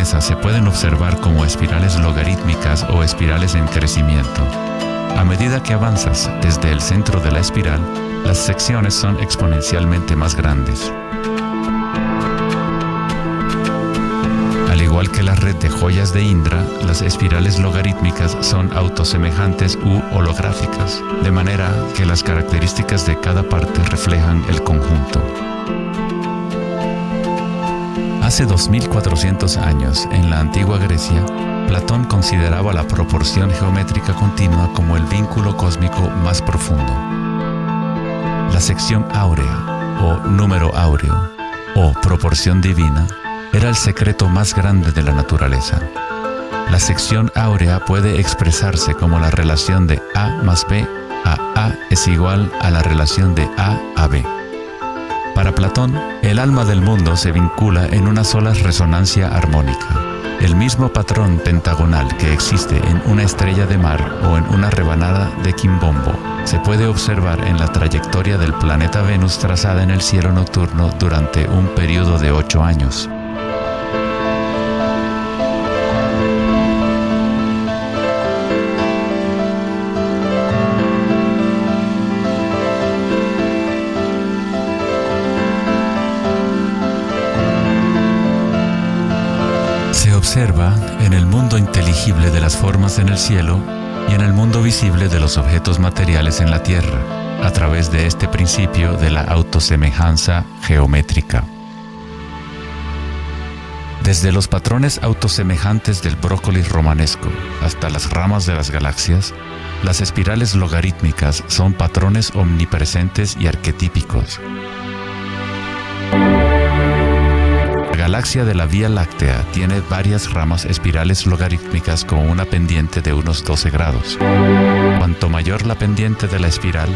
Se pueden observar como espirales logarítmicas o espirales en crecimiento. A medida que avanzas desde el centro de la espiral, las secciones son exponencialmente más grandes. igual que la red de joyas de Indra, las espirales logarítmicas son autosemejantes u holográficas, de manera que las características de cada parte reflejan el conjunto. Hace 2400 años, en la antigua Grecia, Platón consideraba la proporción geométrica continua como el vínculo cósmico más profundo. La sección áurea, o número áureo, o proporción divina, era el secreto más grande de la naturaleza. La sección áurea puede expresarse como la relación de A más B a A es igual a la relación de A a B. Para Platón, el alma del mundo se vincula en una sola resonancia armónica. El mismo patrón pentagonal que existe en una estrella de mar o en una rebanada de quimbombo se puede observar en la trayectoria del planeta Venus trazada en el cielo nocturno durante un periodo de ocho años. De las formas en el cielo y en el mundo visible de los objetos materiales en la Tierra, a través de este principio de la autosemejanza geométrica. Desde los patrones autosemejantes del brócoli romanesco hasta las ramas de las galaxias, las espirales logarítmicas son patrones omnipresentes y arquetípicos galaxia de la Vía Láctea tiene varias ramas espirales logarítmicas con una pendiente de unos 12 grados. Cuanto mayor la pendiente de la espiral,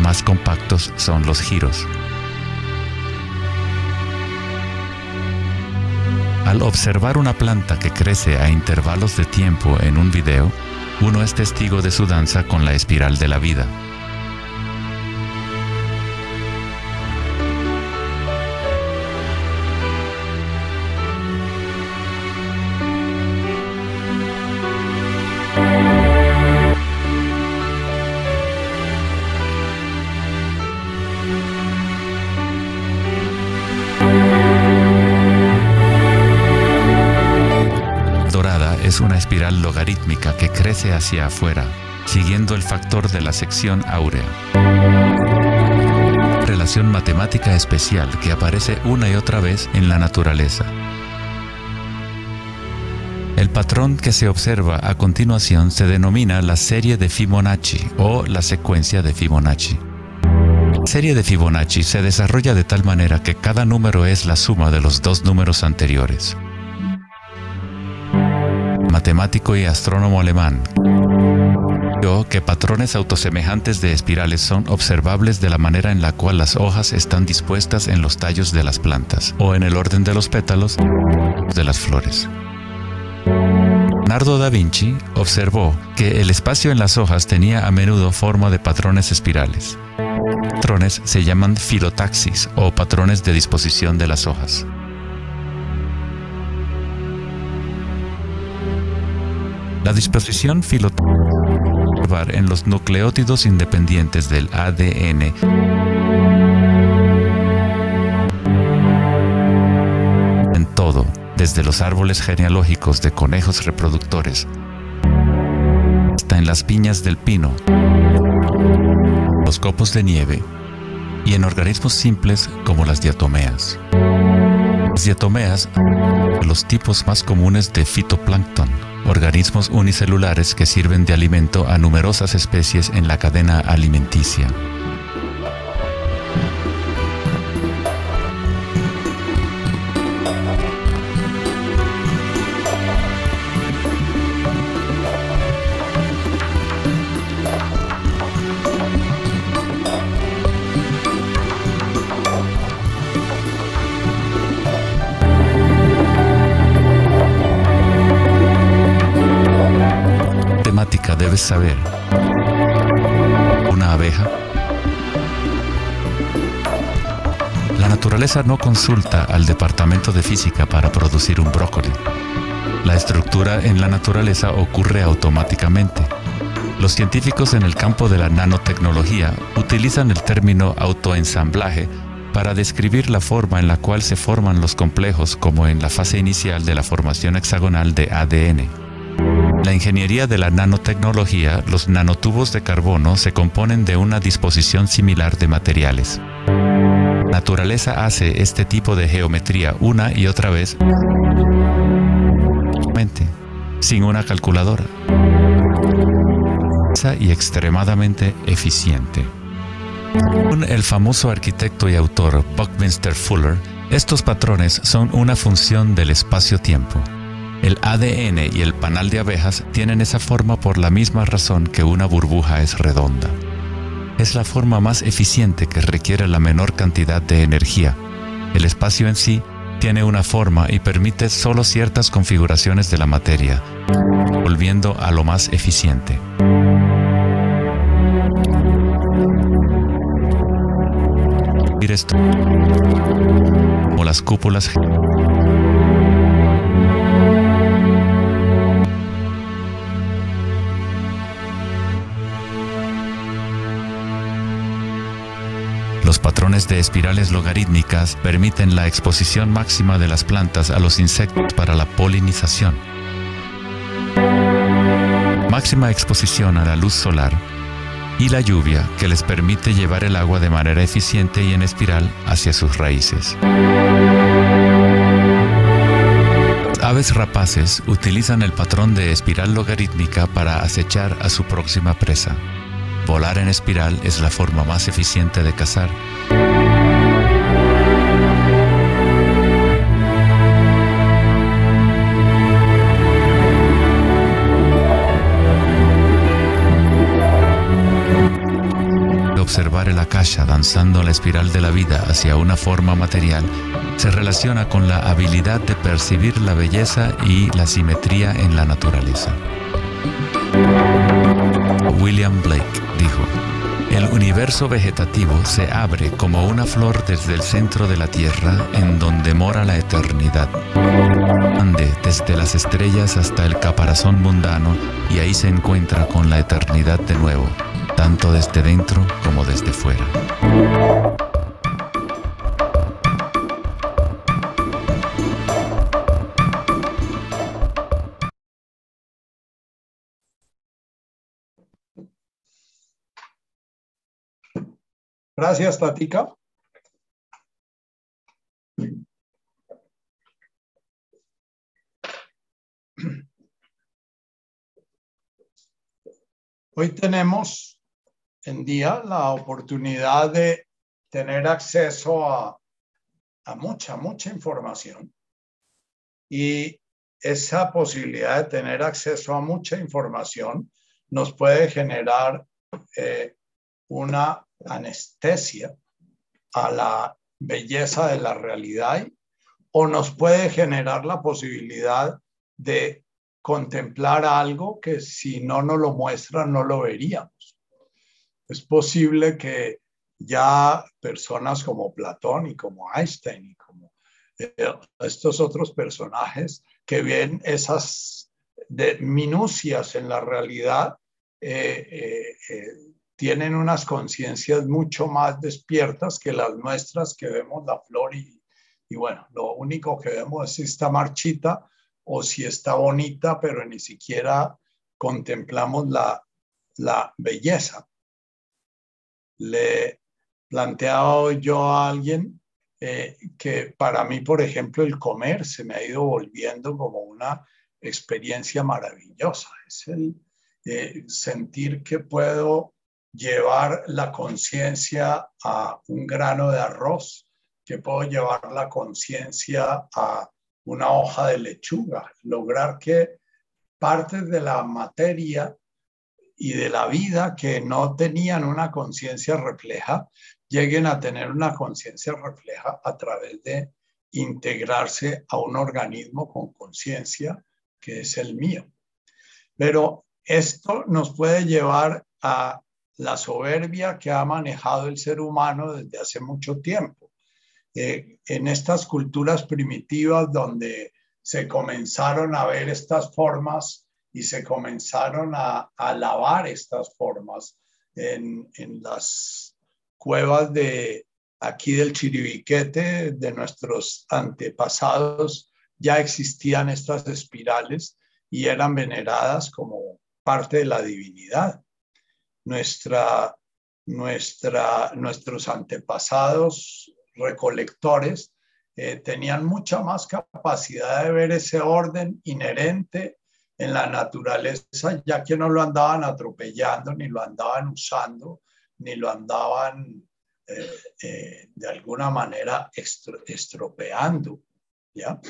más compactos son los giros. Al observar una planta que crece a intervalos de tiempo en un video, uno es testigo de su danza con la espiral de la vida. Hacia afuera, siguiendo el factor de la sección áurea. Relación matemática especial que aparece una y otra vez en la naturaleza. El patrón que se observa a continuación se denomina la serie de Fibonacci o la secuencia de Fibonacci. La serie de Fibonacci se desarrolla de tal manera que cada número es la suma de los dos números anteriores matemático y astrónomo alemán, que patrones autosemejantes de espirales son observables de la manera en la cual las hojas están dispuestas en los tallos de las plantas o en el orden de los pétalos de las flores. Leonardo da Vinci observó que el espacio en las hojas tenía a menudo forma de patrones espirales. Patrones se llaman filotaxis o patrones de disposición de las hojas. La disposición filotóxica en los nucleótidos independientes del ADN en todo, desde los árboles genealógicos de conejos reproductores hasta en las piñas del pino, los copos de nieve y en organismos simples como las diatomeas. Las diatomeas, los tipos más comunes de fitoplancton organismos unicelulares que sirven de alimento a numerosas especies en la cadena alimenticia. Saber. Una abeja. La naturaleza no consulta al departamento de física para producir un brócoli. La estructura en la naturaleza ocurre automáticamente. Los científicos en el campo de la nanotecnología utilizan el término autoensamblaje para describir la forma en la cual se forman los complejos como en la fase inicial de la formación hexagonal de ADN. La ingeniería de la nanotecnología, los nanotubos de carbono se componen de una disposición similar de materiales. Naturaleza hace este tipo de geometría una y otra vez. sin una calculadora y extremadamente eficiente. Según el famoso arquitecto y autor Buckminster Fuller, estos patrones son una función del espacio-tiempo. El ADN y el panal de abejas tienen esa forma por la misma razón que una burbuja es redonda. Es la forma más eficiente que requiere la menor cantidad de energía. El espacio en sí tiene una forma y permite solo ciertas configuraciones de la materia, volviendo a lo más eficiente. esto como las cúpulas Los patrones de espirales logarítmicas permiten la exposición máxima de las plantas a los insectos para la polinización. Máxima exposición a la luz solar y la lluvia que les permite llevar el agua de manera eficiente y en espiral hacia sus raíces. aves rapaces utilizan el patrón de espiral logarítmica para acechar a su próxima presa. Volar en espiral es la forma más eficiente de cazar. observar el akasha danzando la espiral de la vida hacia una forma material se relaciona con la habilidad de percibir la belleza y la simetría en la naturaleza. William Blake dijo, el universo vegetativo se abre como una flor desde el centro de la Tierra en donde mora la eternidad. Ande desde las estrellas hasta el caparazón mundano y ahí se encuentra con la eternidad de nuevo tanto desde dentro como desde fuera. Gracias, Tatica. Hoy tenemos en día la oportunidad de tener acceso a, mucha, mucha información. Y esa posibilidad de tener acceso a mucha información nos puede generar eh, una anestesia a la belleza de la realidad o nos puede generar la posibilidad de contemplar algo que si no nos lo muestra no lo veríamos. Es posible que ya personas como Platón y como Einstein y como eh, estos otros personajes que ven esas de minucias en la realidad, eh, eh, tienen unas conciencias mucho más despiertas que las nuestras que vemos la flor y, y bueno, lo único que vemos es si está marchita o si está bonita, pero ni siquiera contemplamos la, la belleza le planteado yo a alguien eh, que para mí, por ejemplo, el comer se me ha ido volviendo como una experiencia maravillosa. Es el eh, sentir que puedo llevar la conciencia a un grano de arroz, que puedo llevar la conciencia a una hoja de lechuga, lograr que partes de la materia y de la vida que no tenían una conciencia refleja, lleguen a tener una conciencia refleja a través de integrarse a un organismo con conciencia que es el mío. Pero esto nos puede llevar a la soberbia que ha manejado el ser humano desde hace mucho tiempo. Eh, en estas culturas primitivas donde se comenzaron a ver estas formas y se comenzaron a, lavar estas formas en, las cuevas de aquí del Chiribiquete, de nuestros antepasados, ya existían estas espirales y eran veneradas como parte de la divinidad. Nuestra, nuestra, nuestros antepasados recolectores eh, tenían mucha más capacidad de ver ese orden inherente en la naturaleza, ya que no lo andaban atropellando, ni lo andaban usando, ni lo andaban eh, eh, de alguna manera estropeando. ¿ya?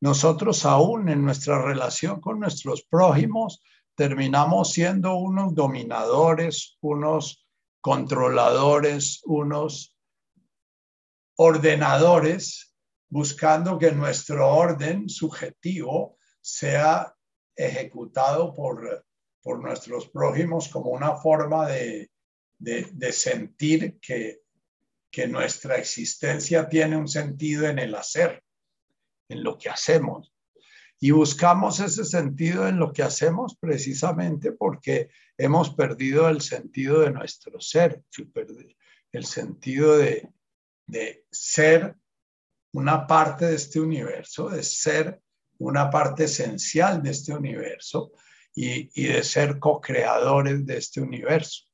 Nosotros aún en nuestra relación con nuestros prójimos terminamos siendo unos dominadores, unos controladores, unos ordenadores, buscando que nuestro orden subjetivo sea ejecutado por, por nuestros prójimos como una forma de, de, sentir que, que nuestra existencia tiene un sentido en el hacer, en lo que hacemos. Y buscamos ese sentido en lo que hacemos precisamente porque hemos perdido el sentido de nuestro ser, el sentido de, de ser una parte de este universo, de ser una parte esencial de este universo y, y de ser co-creadores de este universo.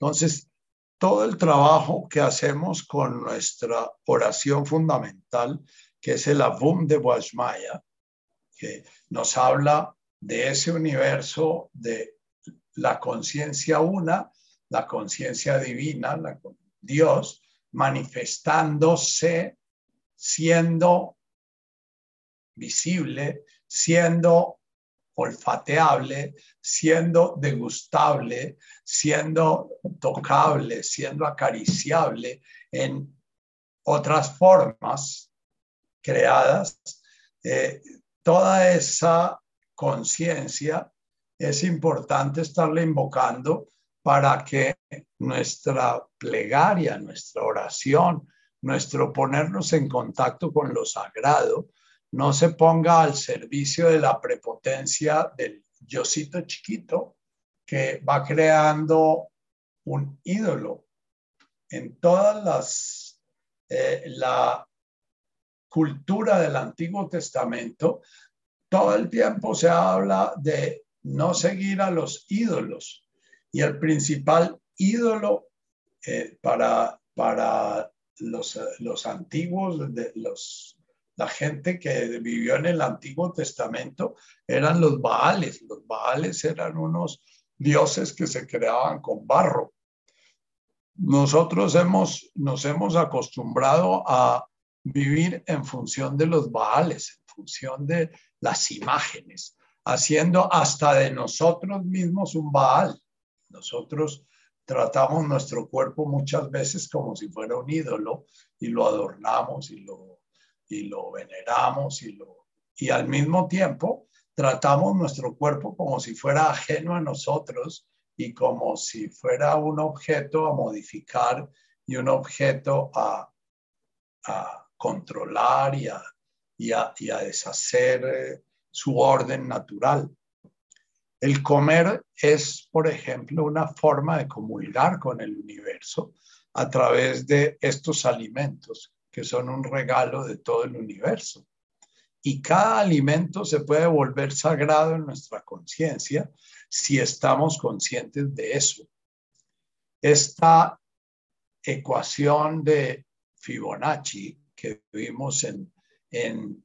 Entonces, todo el trabajo que hacemos con nuestra oración fundamental, que es el Avum de Guasmaya, que nos habla de ese universo de la conciencia una, la conciencia divina, Dios, manifestándose, siendo visible, siendo olfateable, siendo degustable, siendo tocable, siendo acariciable en otras formas creadas. Eh, toda esa conciencia es importante estarle invocando para que nuestra plegaria, nuestra oración, nuestro ponernos en contacto con lo sagrado, no se ponga al servicio de la prepotencia del yosito chiquito que va creando un ídolo. En todas las, eh, la cultura del Antiguo Testamento, todo el tiempo se habla de no seguir a los ídolos. Y el principal ídolo eh, para, para los, los antiguos, de, los la gente que vivió en el Antiguo Testamento eran los Baales. Los Baales eran unos dioses que se creaban con barro. Nosotros hemos, nos hemos acostumbrado a vivir en función de los Baales, en función de las imágenes, haciendo hasta de nosotros mismos un Baal. Nosotros tratamos nuestro cuerpo muchas veces como si fuera un ídolo y lo adornamos y lo y lo veneramos y, lo, y al mismo tiempo tratamos nuestro cuerpo como si fuera ajeno a nosotros y como si fuera un objeto a modificar y un objeto a, controlar y a, y a, deshacer eh, su orden natural. El comer es, por ejemplo, una forma de comulgar con el universo a través de estos alimentos que son un regalo de todo el universo. Y cada alimento se puede volver sagrado en nuestra conciencia si estamos conscientes de eso. Esta ecuación de Fibonacci que vimos en, en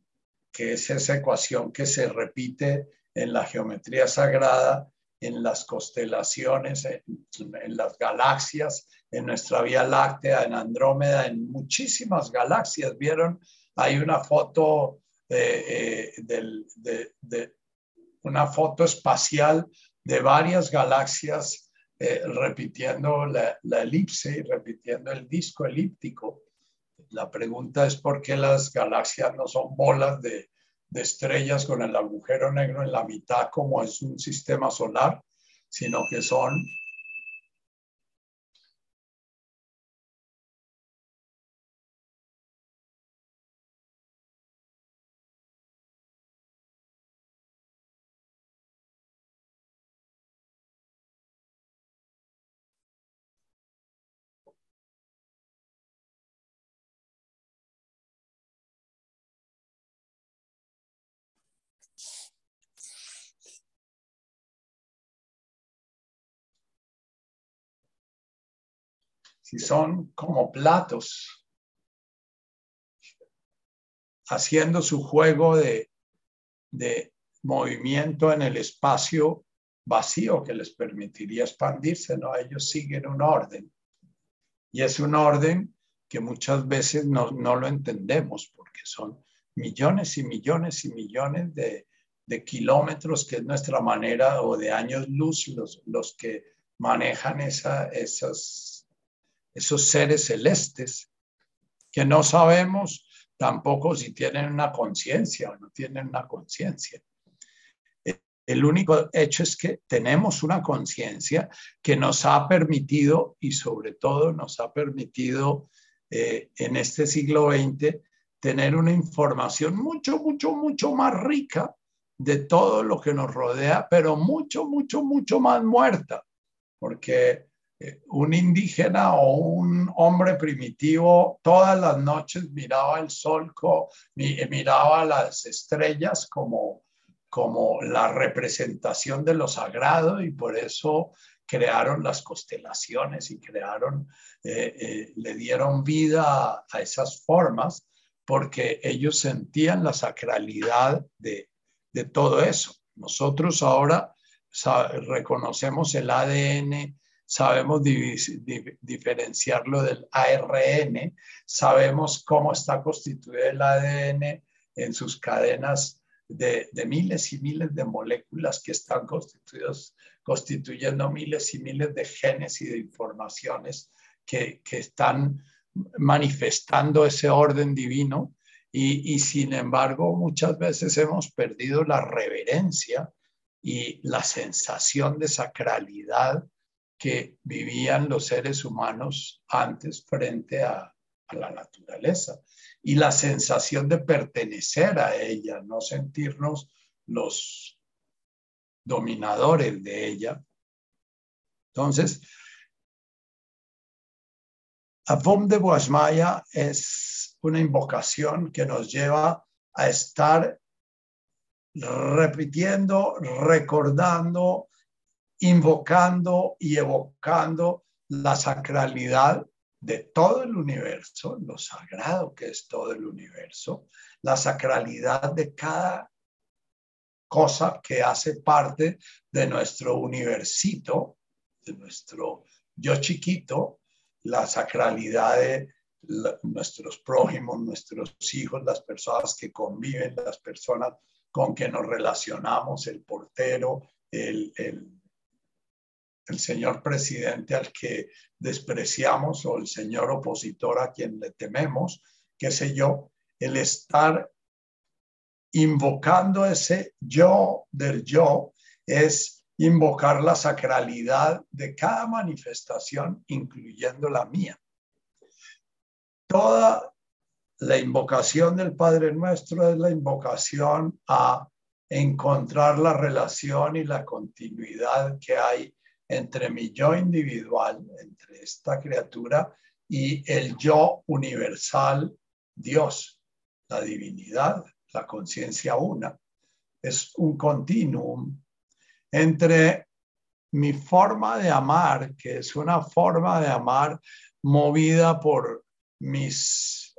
que es esa ecuación que se repite en la geometría sagrada, en las constelaciones, en, las galaxias, en nuestra Vía Láctea, en Andrómeda, en muchísimas galaxias. ¿Vieron? Hay una foto eh, de, una foto espacial de varias galaxias eh, repitiendo la, la, elipse repitiendo el disco elíptico. La pregunta es por qué las galaxias no son bolas de, estrellas con el agujero negro en la mitad como es un sistema solar, sino que son son como platos, haciendo su juego de, de movimiento en el espacio vacío que les permitiría expandirse, ¿no? Ellos siguen un orden. Y es un orden que muchas veces no, no lo entendemos porque son millones y millones y millones de, de, kilómetros, que es nuestra manera, o de años luz, los, los que manejan esa, esas, esos seres celestes, que no sabemos tampoco si tienen una conciencia o no tienen una conciencia. El único hecho es que tenemos una conciencia que nos ha permitido y sobre todo nos ha permitido eh, en este siglo XX tener una información mucho, mucho, mucho más rica de todo lo que nos rodea, pero mucho, mucho, mucho más muerta, porque un indígena o un hombre primitivo todas las noches miraba el sol, miraba las estrellas como como la representación de lo sagrado y por eso crearon las constelaciones y crearon, eh, eh, le dieron vida a, esas formas porque ellos sentían la sacralidad de, de todo eso. Nosotros ahora reconocemos el ADN, sabemos diferenciarlo del ARN, sabemos cómo está constituido el ADN en sus cadenas de, miles y miles de moléculas que están constituyendo miles y miles de genes y de informaciones que, están manifestando ese orden divino. Y, sin embargo muchas veces hemos perdido la reverencia y la sensación de sacralidad que vivían los seres humanos antes frente a, la naturaleza y la sensación de pertenecer a ella, no sentirnos los dominadores de ella. Entonces, Avom de Guasmaya es una invocación que nos lleva a estar repitiendo, recordando, invocando y evocando la sacralidad de todo el universo, lo sagrado que es todo el universo, la sacralidad de cada cosa que hace parte de nuestro universito, de nuestro yo chiquito, la sacralidad de nuestros prójimos, nuestros hijos, las personas que conviven, las personas con que nos relacionamos, el portero, el, el señor presidente al que despreciamos o el señor opositor a quien le tememos, qué sé yo, el estar invocando ese yo del yo es invocar la sacralidad de cada manifestación, incluyendo la mía. Toda la invocación del Padre Nuestro es la invocación a encontrar la relación y la continuidad que hay entre mi yo individual, entre esta criatura y el yo universal, Dios, la divinidad, la conciencia una. Es un continuum entre mi forma de amar, que es una forma de amar movida por mis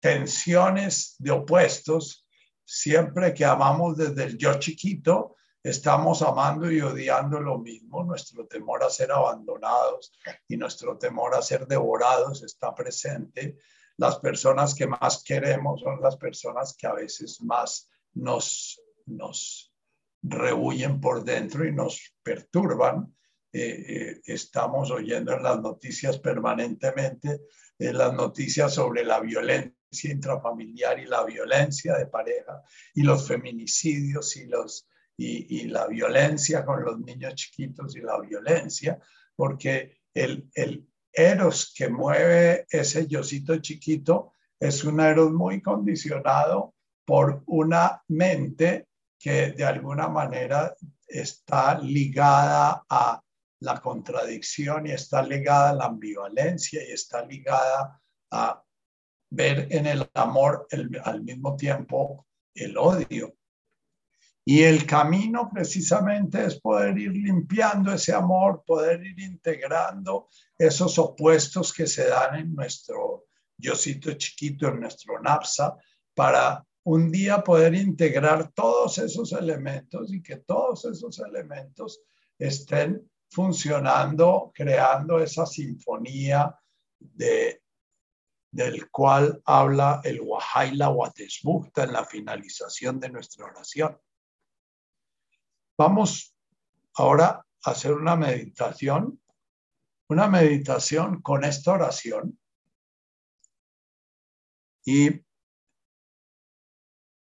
tensiones de opuestos, siempre que amamos desde el yo chiquito, estamos amando y odiando lo mismo. Nuestro temor a ser abandonados y nuestro temor a ser devorados está presente. Las personas que más queremos son las personas que a veces más nos, nos rehuyen por dentro y nos perturban. Eh, eh, estamos oyendo en las noticias permanentemente en las noticias sobre la violencia intrafamiliar y la violencia de pareja y los feminicidios y los y, la violencia con los niños chiquitos y la violencia, porque el, el eros que mueve ese yocito chiquito es un eros muy condicionado por una mente que de alguna manera está ligada a la contradicción y está ligada a la ambivalencia y está ligada a ver en el amor al mismo tiempo el odio. Y el camino precisamente es poder ir limpiando ese amor, poder ir integrando esos opuestos que se dan en nuestro yocito chiquito, en nuestro napsa, para un día poder integrar todos esos elementos y que todos esos elementos estén funcionando, creando esa sinfonía de, del cual habla el Wahaila Watesbukta en la finalización de nuestra oración. Vamos ahora a hacer una meditación, una meditación con esta oración. Y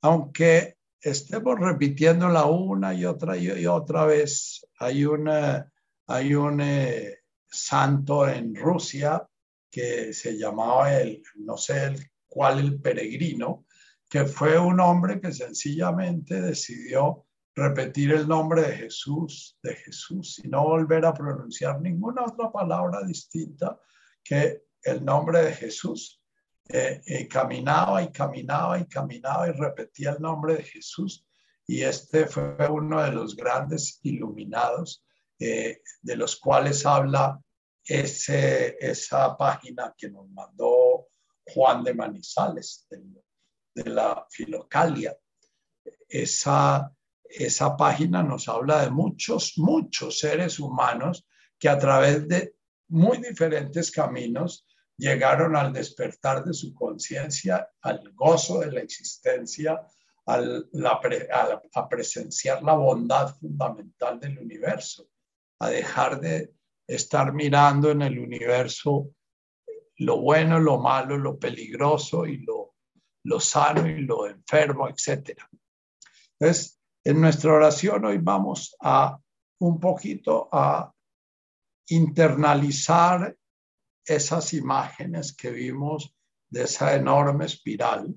aunque estemos repitiéndola una y otra y otra vez, hay, una, hay un eh, santo en Rusia que se llamaba el, no sé el, cuál, el peregrino, que fue un hombre que sencillamente decidió repetir el nombre de Jesús, de Jesús, y no volver a pronunciar ninguna otra palabra distinta que el nombre de Jesús. Eh, eh, caminaba y caminaba y caminaba y repetía el nombre de Jesús. Y este fue uno de los grandes iluminados eh, de los cuales habla ese, esa página que nos mandó Juan de Manizales, de, la Filocalia. Esa, esa página nos habla de muchos, muchos seres humanos que a través de muy diferentes caminos llegaron al despertar de su conciencia, al gozo de la existencia, al, a presenciar la bondad fundamental del universo, a dejar de estar mirando en el universo lo bueno, lo malo, lo peligroso y lo, lo sano y lo enfermo, etc. Entonces, en nuestra oración hoy vamos a un poquito a internalizar esas imágenes que vimos de esa enorme espiral.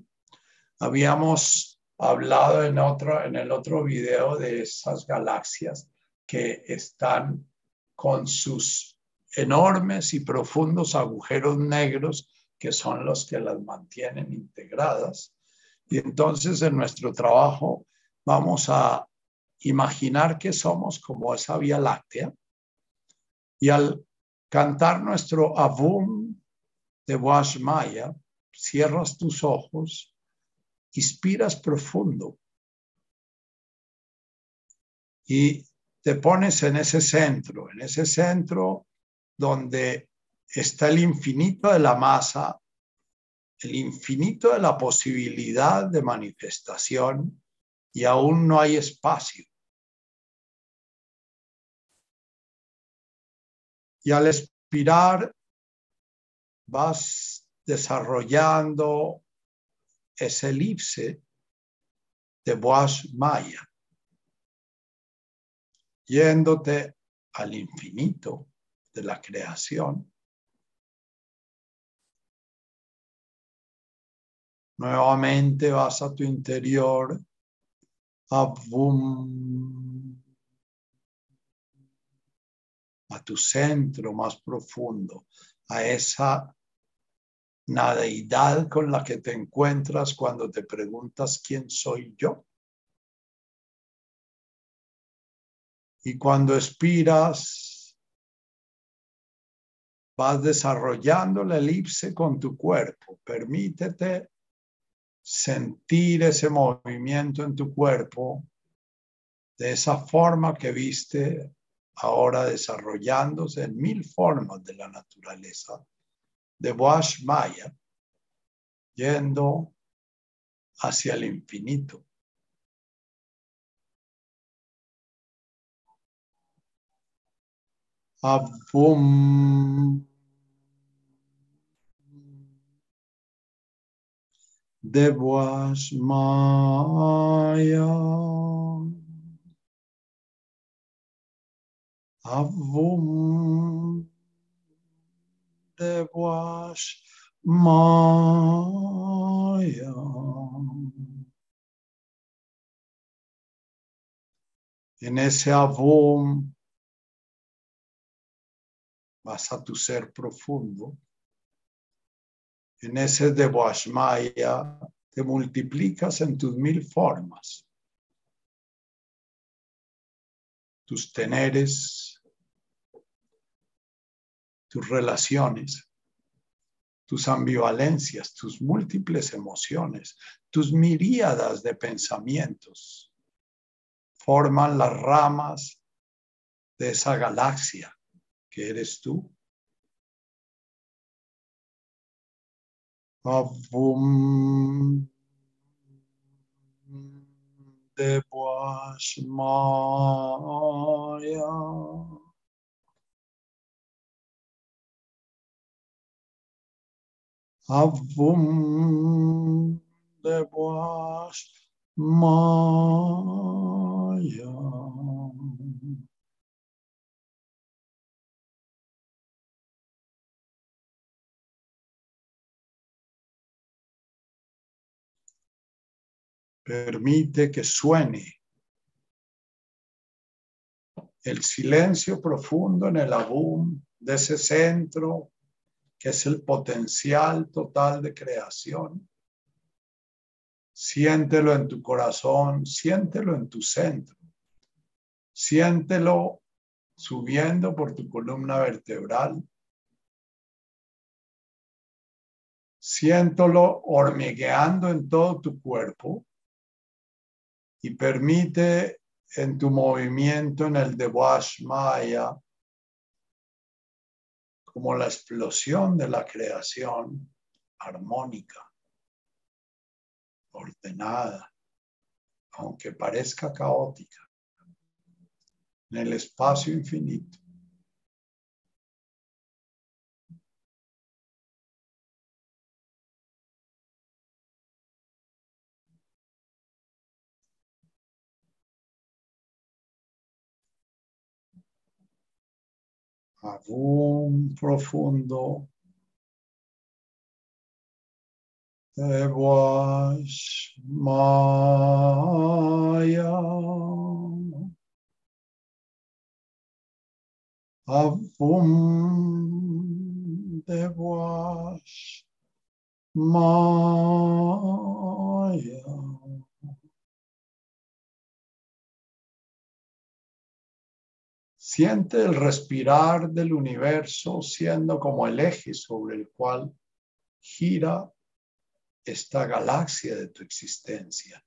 Habíamos hablado en, otro, en el otro video de esas galaxias que están con sus enormes y profundos agujeros negros que son los que las mantienen integradas. Y entonces en nuestro trabajo vamos a imaginar que somos como esa Vía Láctea. Y al cantar nuestro Avum de Maya, cierras tus ojos, inspiras profundo. Y te pones en ese centro, en ese centro donde está el infinito de la masa, el infinito de la posibilidad de manifestación y aún no hay espacio. Y al expirar vas desarrollando ese elipse de Boas Maya yéndote al infinito de la creación. Nuevamente vas a tu interior, a a tu centro más profundo, a esa nadeidad con la que te encuentras cuando te preguntas quién soy yo. Y cuando expiras, vas desarrollando la elipse con tu cuerpo. Permítete sentir ese movimiento en tu cuerpo de esa forma que viste ahora desarrollándose en mil formas de la naturaleza de Boash Maya, yendo hacia el infinito. Avum. Devoas Maya. Avum. Devoas Maya. En ese avum vas a tu ser profundo. En ese de Maya te multiplicas en tus mil formas. Tus teneres, tus relaciones, tus ambivalencias, tus múltiples emociones, tus miríadas de pensamientos forman las ramas de esa galaxia que eres tú. Avum de avum de Permite que suene el silencio profundo en el abum de ese centro que es el potencial total de creación. Siéntelo en tu corazón, siéntelo en tu centro, siéntelo subiendo por tu columna vertebral. Siéntolo hormigueando en todo tu cuerpo y permite en tu movimiento en el de Maya como la explosión de la creación armónica, ordenada, aunque parezca caótica, en el espacio infinito. Un profundo de voz maya. Avum de voz maya. Siente el respirar del universo siendo como el eje sobre el cual gira esta galaxia de tu existencia.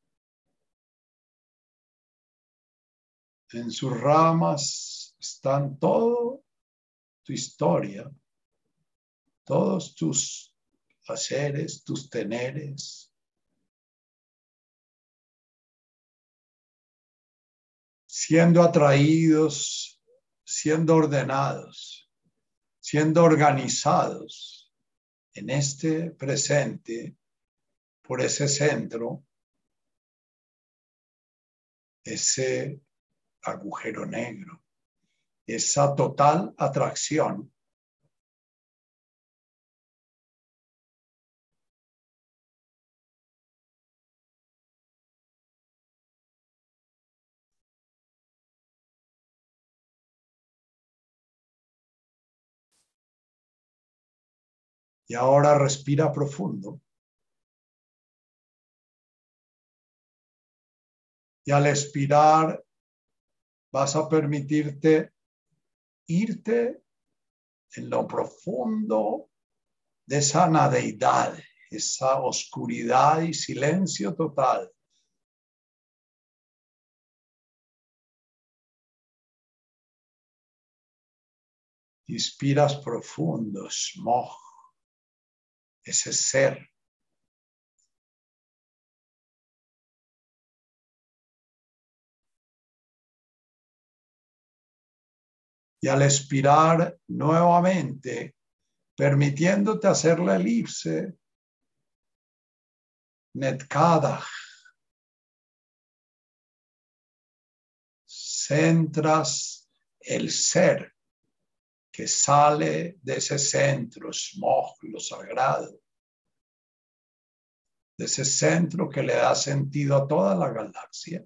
En sus ramas están todo tu historia, todos tus haceres, tus teneres, siendo atraídos siendo ordenados, siendo organizados en este presente por ese centro, ese agujero negro, esa total atracción Y ahora respira profundo. Y al expirar vas a permitirte irte en lo profundo de esa nadeidad, esa oscuridad y silencio total. Inspiras profundo, smog ese ser. Y al expirar nuevamente, permitiéndote hacer la elipse, netkada, centras el ser que sale de ese centro, smog, lo sagrado, de ese centro que le da sentido a toda la galaxia,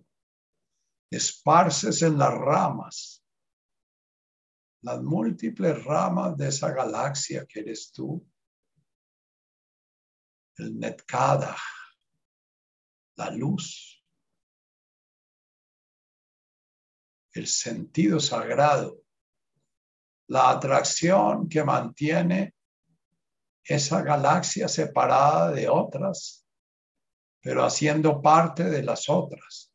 esparces en las ramas, las múltiples ramas de esa galaxia que eres tú, el Netkada, la luz, el sentido sagrado la atracción que mantiene esa galaxia separada de otras, pero haciendo parte de las otras.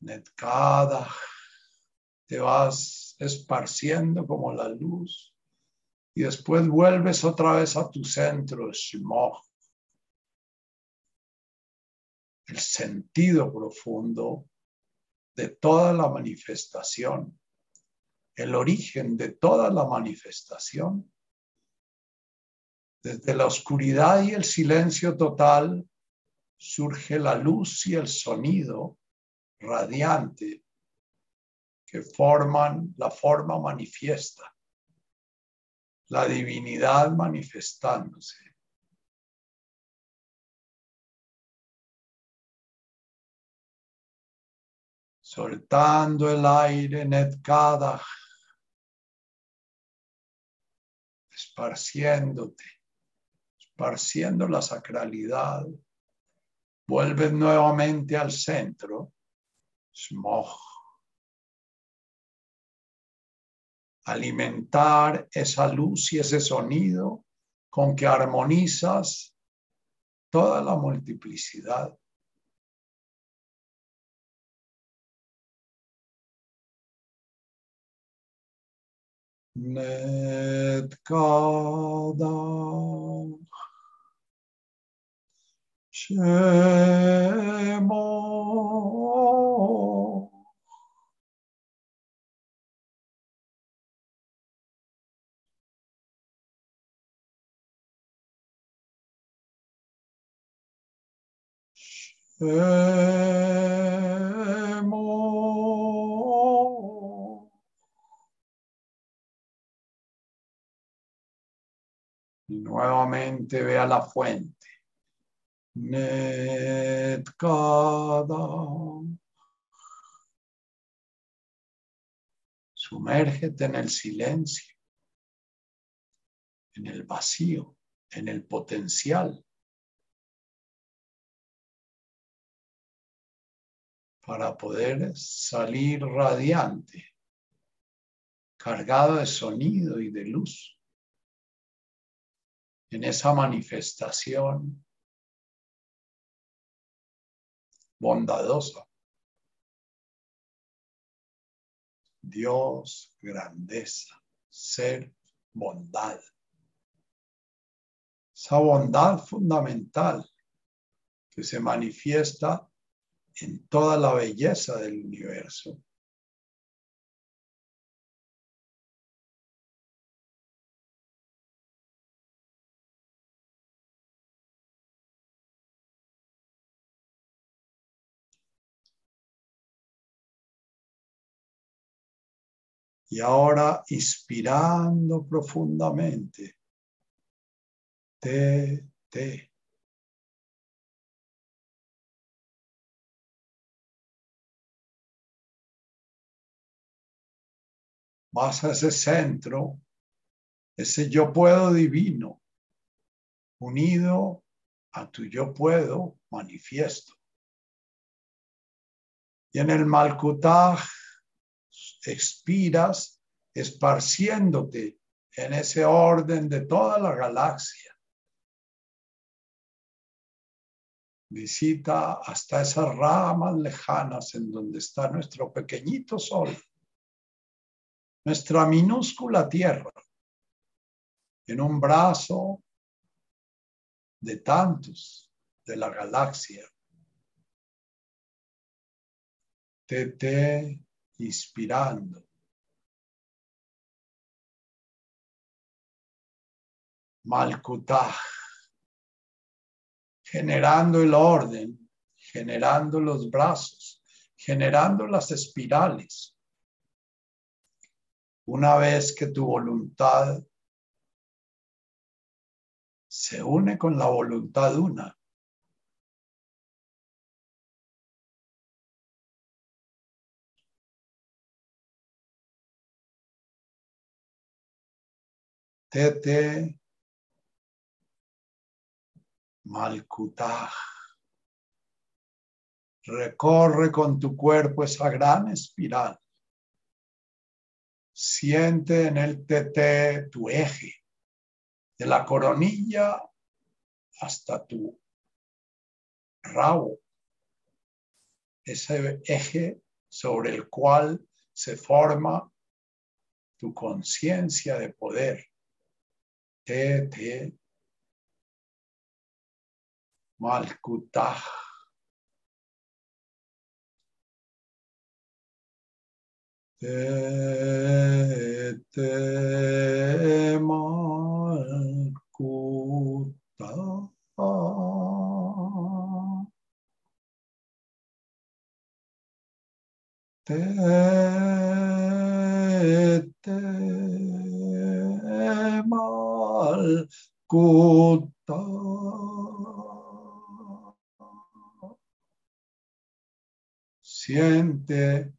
Netkada, te vas esparciendo como la luz y después vuelves otra vez a tu centro, Shimoh, el sentido profundo de toda la manifestación, el origen de toda la manifestación. Desde la oscuridad y el silencio total surge la luz y el sonido radiante que forman la forma manifiesta, la divinidad manifestándose. Soltando el aire netkada, esparciéndote, esparciendo la sacralidad, vuelves nuevamente al centro, smog. Alimentar esa luz y ese sonido con que armonizas toda la multiplicidad. Netkada Shemo. Y nuevamente ve a la fuente. Sumérgete en el silencio, en el vacío, en el potencial. para poder salir radiante, cargado de sonido y de luz en esa manifestación bondadosa. Dios, grandeza, ser, bondad. Esa bondad fundamental que se manifiesta en toda la belleza del universo. Y ahora inspirando profundamente. Te, te. Vas a ese centro, ese yo puedo divino, unido a tu yo puedo manifiesto. Y en el Malkutaj expiras esparciéndote en ese orden de toda la galaxia. Visita hasta esas ramas lejanas en donde está nuestro pequeñito sol, nuestra minúscula tierra, en un brazo de tantos de la galaxia. Tete inspirando. Malkutaj, generando el orden, generando los brazos, generando las espirales. Una vez que tu voluntad se une con la voluntad una, Tete Malkutaj. Recorre con tu cuerpo esa gran espiral. Siente en el TT tu eje, de la coronilla hasta tu rabo, ese eje sobre el cual se forma tu conciencia de poder. Tete, Malkutaj, Tete, Malkutaj. Tete, Malkutah. Siente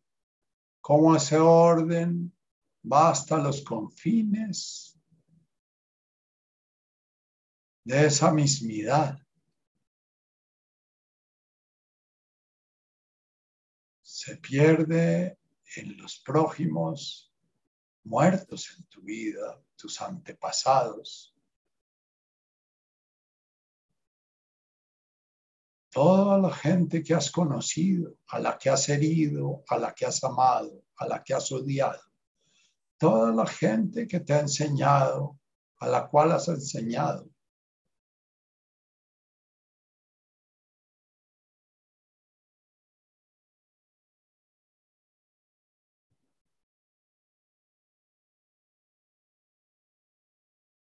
cómo ese orden va hasta los confines de esa mismidad. Se pierde en los prójimos muertos en tu vida, tus antepasados. toda la gente que has conocido, a la que has herido, a la que has amado, a la que has odiado, toda la gente que te ha enseñado, a la cual has enseñado.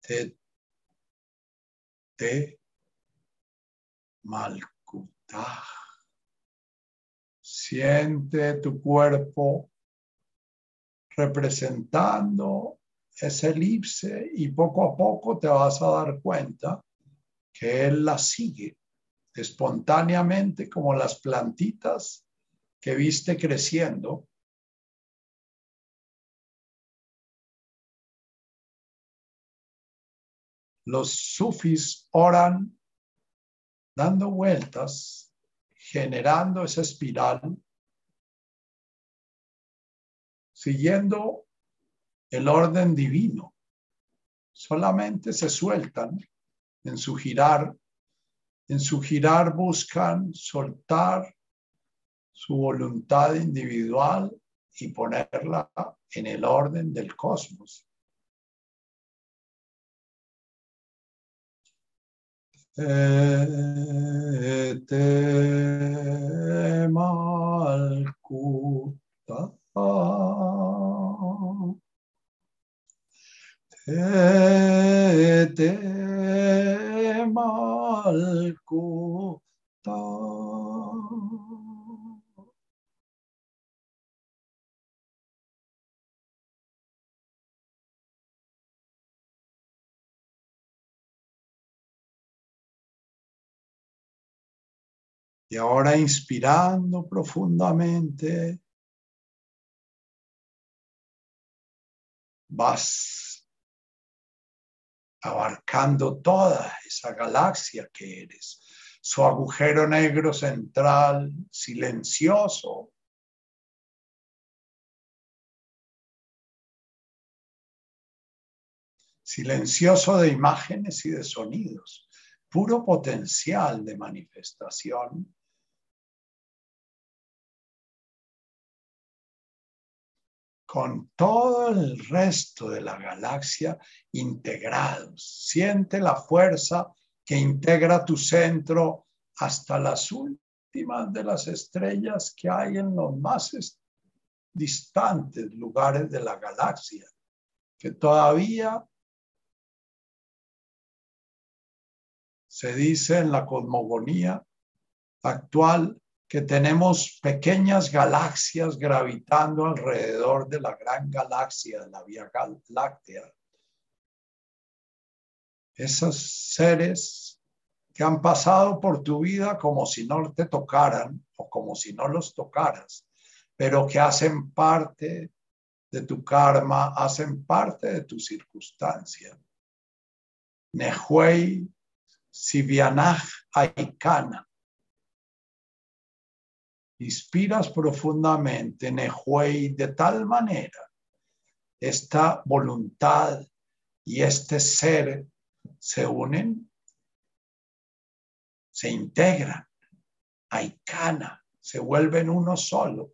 Te, te mal Siente tu cuerpo representando ese elipse y poco a poco te vas a dar cuenta que él la sigue espontáneamente como las plantitas que viste creciendo. Los sufis oran dando vueltas, generando esa espiral, siguiendo el orden divino. Solamente se sueltan en su girar, en su girar buscan soltar su voluntad individual y ponerla en el orden del cosmos. Te malkuta te malkuta Y ahora inspirando profundamente, vas abarcando toda esa galaxia que eres, su agujero negro central, silencioso. Silencioso de imágenes y de sonidos, puro potencial de manifestación con todo el resto de la galaxia integrados. Siente la fuerza que integra tu centro hasta las últimas de las estrellas que hay en los más distantes lugares de la galaxia, que todavía se dice en la cosmogonía actual que tenemos pequeñas galaxias gravitando alrededor de la gran galaxia de la Vía Láctea. Esos seres que han pasado por tu vida como si no te tocaran o como si no los tocaras, pero que hacen parte de tu karma, hacen parte de tu circunstancia. Nehuei Sivianach Aikana inspiras profundamente, Nehuei, de tal manera esta voluntad y este ser se unen, se integran, Aikana, se vuelven uno solo.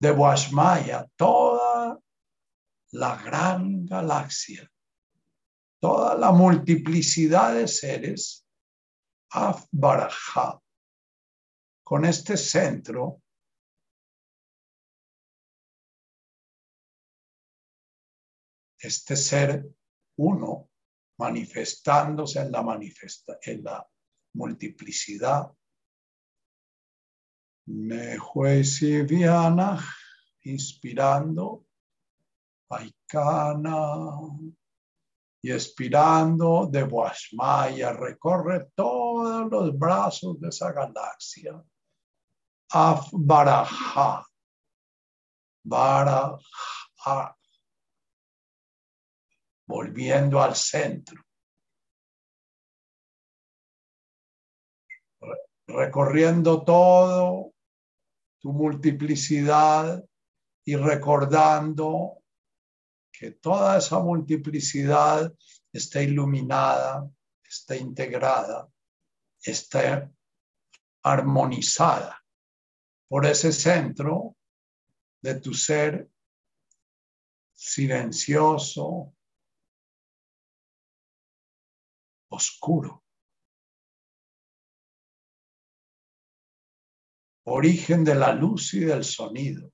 De Washmaya, toda la gran galaxia, toda la multiplicidad de seres, Afbaraja, con este centro este ser uno manifestándose en la, manifesta, en la multiplicidad. Inspirando, Paikana, y expirando de Washmaya, recorre todos los brazos de esa galaxia. Afbaraja, Baraja, volviendo al centro. Recorriendo todo tu multiplicidad y recordando que toda esa multiplicidad está iluminada, está integrada, está armonizada por ese centro de tu ser silencioso, oscuro. Origen de la luz y del sonido.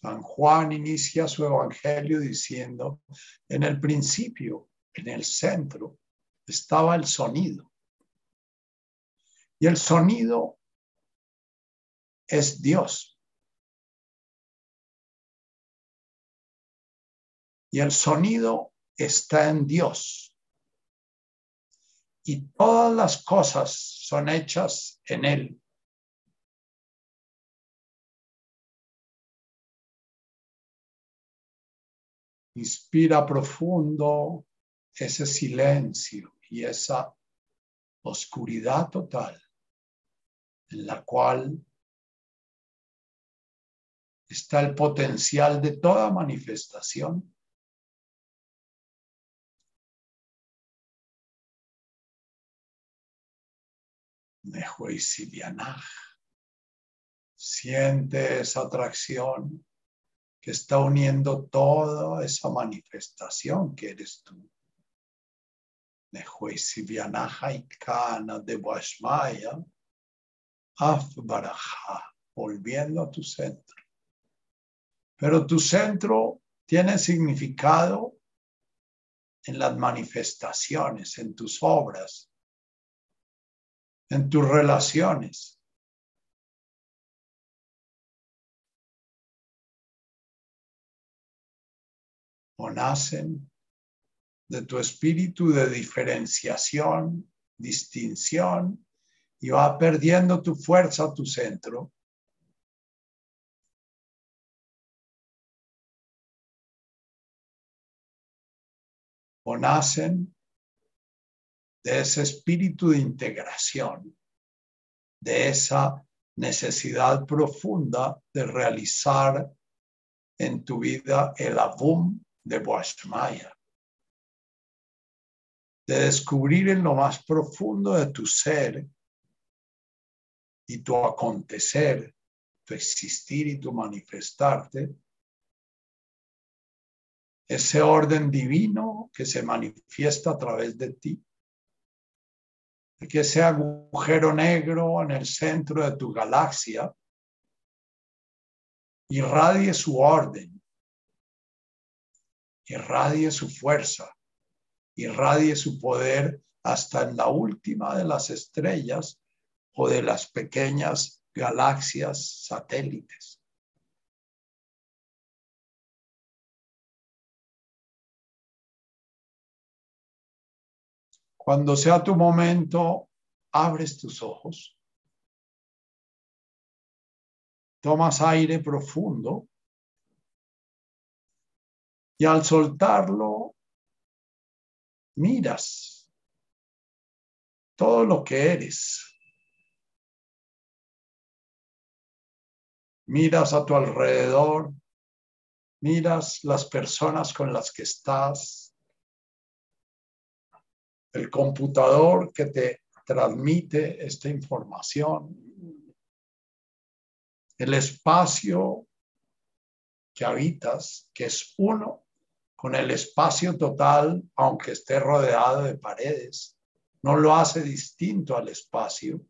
San Juan inicia su evangelio diciendo, en el principio, en el centro, estaba el sonido. Y el sonido es Dios. Y el sonido está en Dios. Y todas las cosas son hechas en Él. Inspira profundo ese silencio y esa oscuridad total en la cual está el potencial de toda manifestación Siente esa atracción que está uniendo toda esa manifestación que eres tú. Ikana de Vashmaya, Afbaraja, volviendo a tu centro. Pero tu centro tiene significado en las manifestaciones, en tus obras, en tus relaciones. O nacen de tu espíritu de diferenciación, distinción, y va perdiendo tu fuerza, tu centro. O nacen de ese espíritu de integración, de esa necesidad profunda de realizar en tu vida el abum de Boashmaya, de descubrir en lo más profundo de tu ser y tu acontecer, tu existir y tu manifestarte, ese orden divino que se manifiesta a través de ti que ese agujero negro en el centro de tu galaxia irradie su orden, irradie su fuerza, irradie su poder hasta en la última de las estrellas o de las pequeñas galaxias satélites. Cuando sea tu momento, abres tus ojos, tomas aire profundo y al soltarlo, miras todo lo que eres. Miras a tu alrededor, miras las personas con las que estás, el computador que te transmite esta información, el espacio que habitas, que es uno con el espacio total, aunque esté rodeado de paredes, no lo hace distinto al espacio.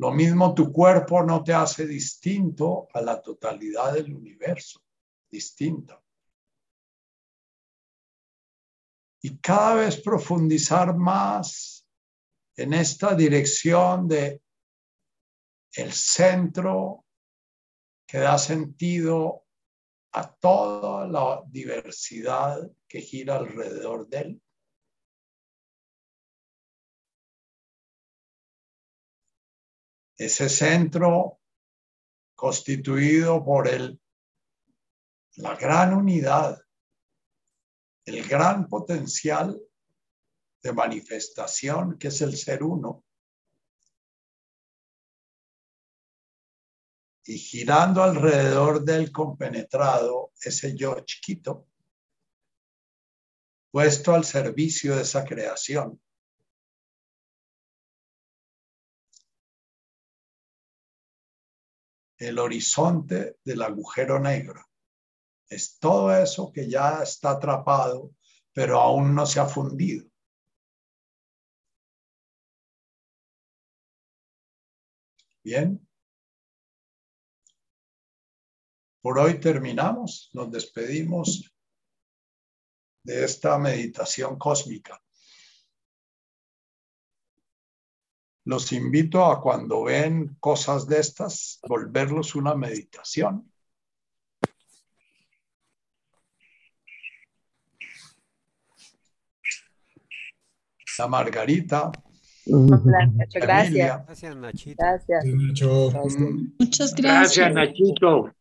Lo mismo tu cuerpo no te hace distinto a la totalidad del universo, distinto. Y cada vez profundizar más en esta dirección de el centro que da sentido a toda la diversidad que gira alrededor de él. Ese centro constituido por el, la gran unidad, el gran potencial de manifestación que es el ser uno, y girando alrededor del compenetrado, ese yo chiquito, puesto al servicio de esa creación. El horizonte del agujero negro. Es todo eso que ya está atrapado, pero aún no se ha fundido. Bien. Por hoy terminamos, nos despedimos de esta meditación cósmica. Los invito a cuando ven cosas de estas, volverlos una meditación. La Margarita. Muchas gracias. Gracias, Nachito. Gracias. Muchas gracias. Gracias, Nachito.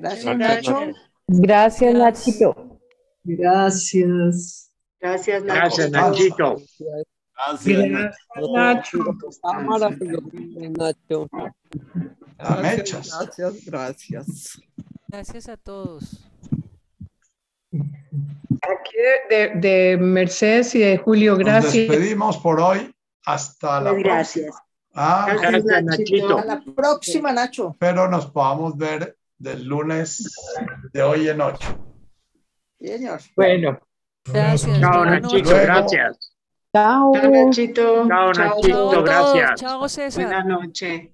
Gracias, Nacho. Gracias, Nachito. Gracias. Gracias, Gracias, Nachito. Gracias, Nacho. Nacho. Mechas. Gracias, gracias. Gracias a todos. Aquí de, de Mercedes y de Julio, Nos gracias. despedimos por hoy. Hasta la Gracias. próxima. Ah, Gracias, Nachito. A la próxima, Nacho. pero nos podamos ver del lunes de hoy en ocho. Señor. Bueno, Gracias. Chao, Nachito. Gracias. Chao. Nachito. Chao, Chao a Nachito. Gracias. Chao, César. Buenas noches.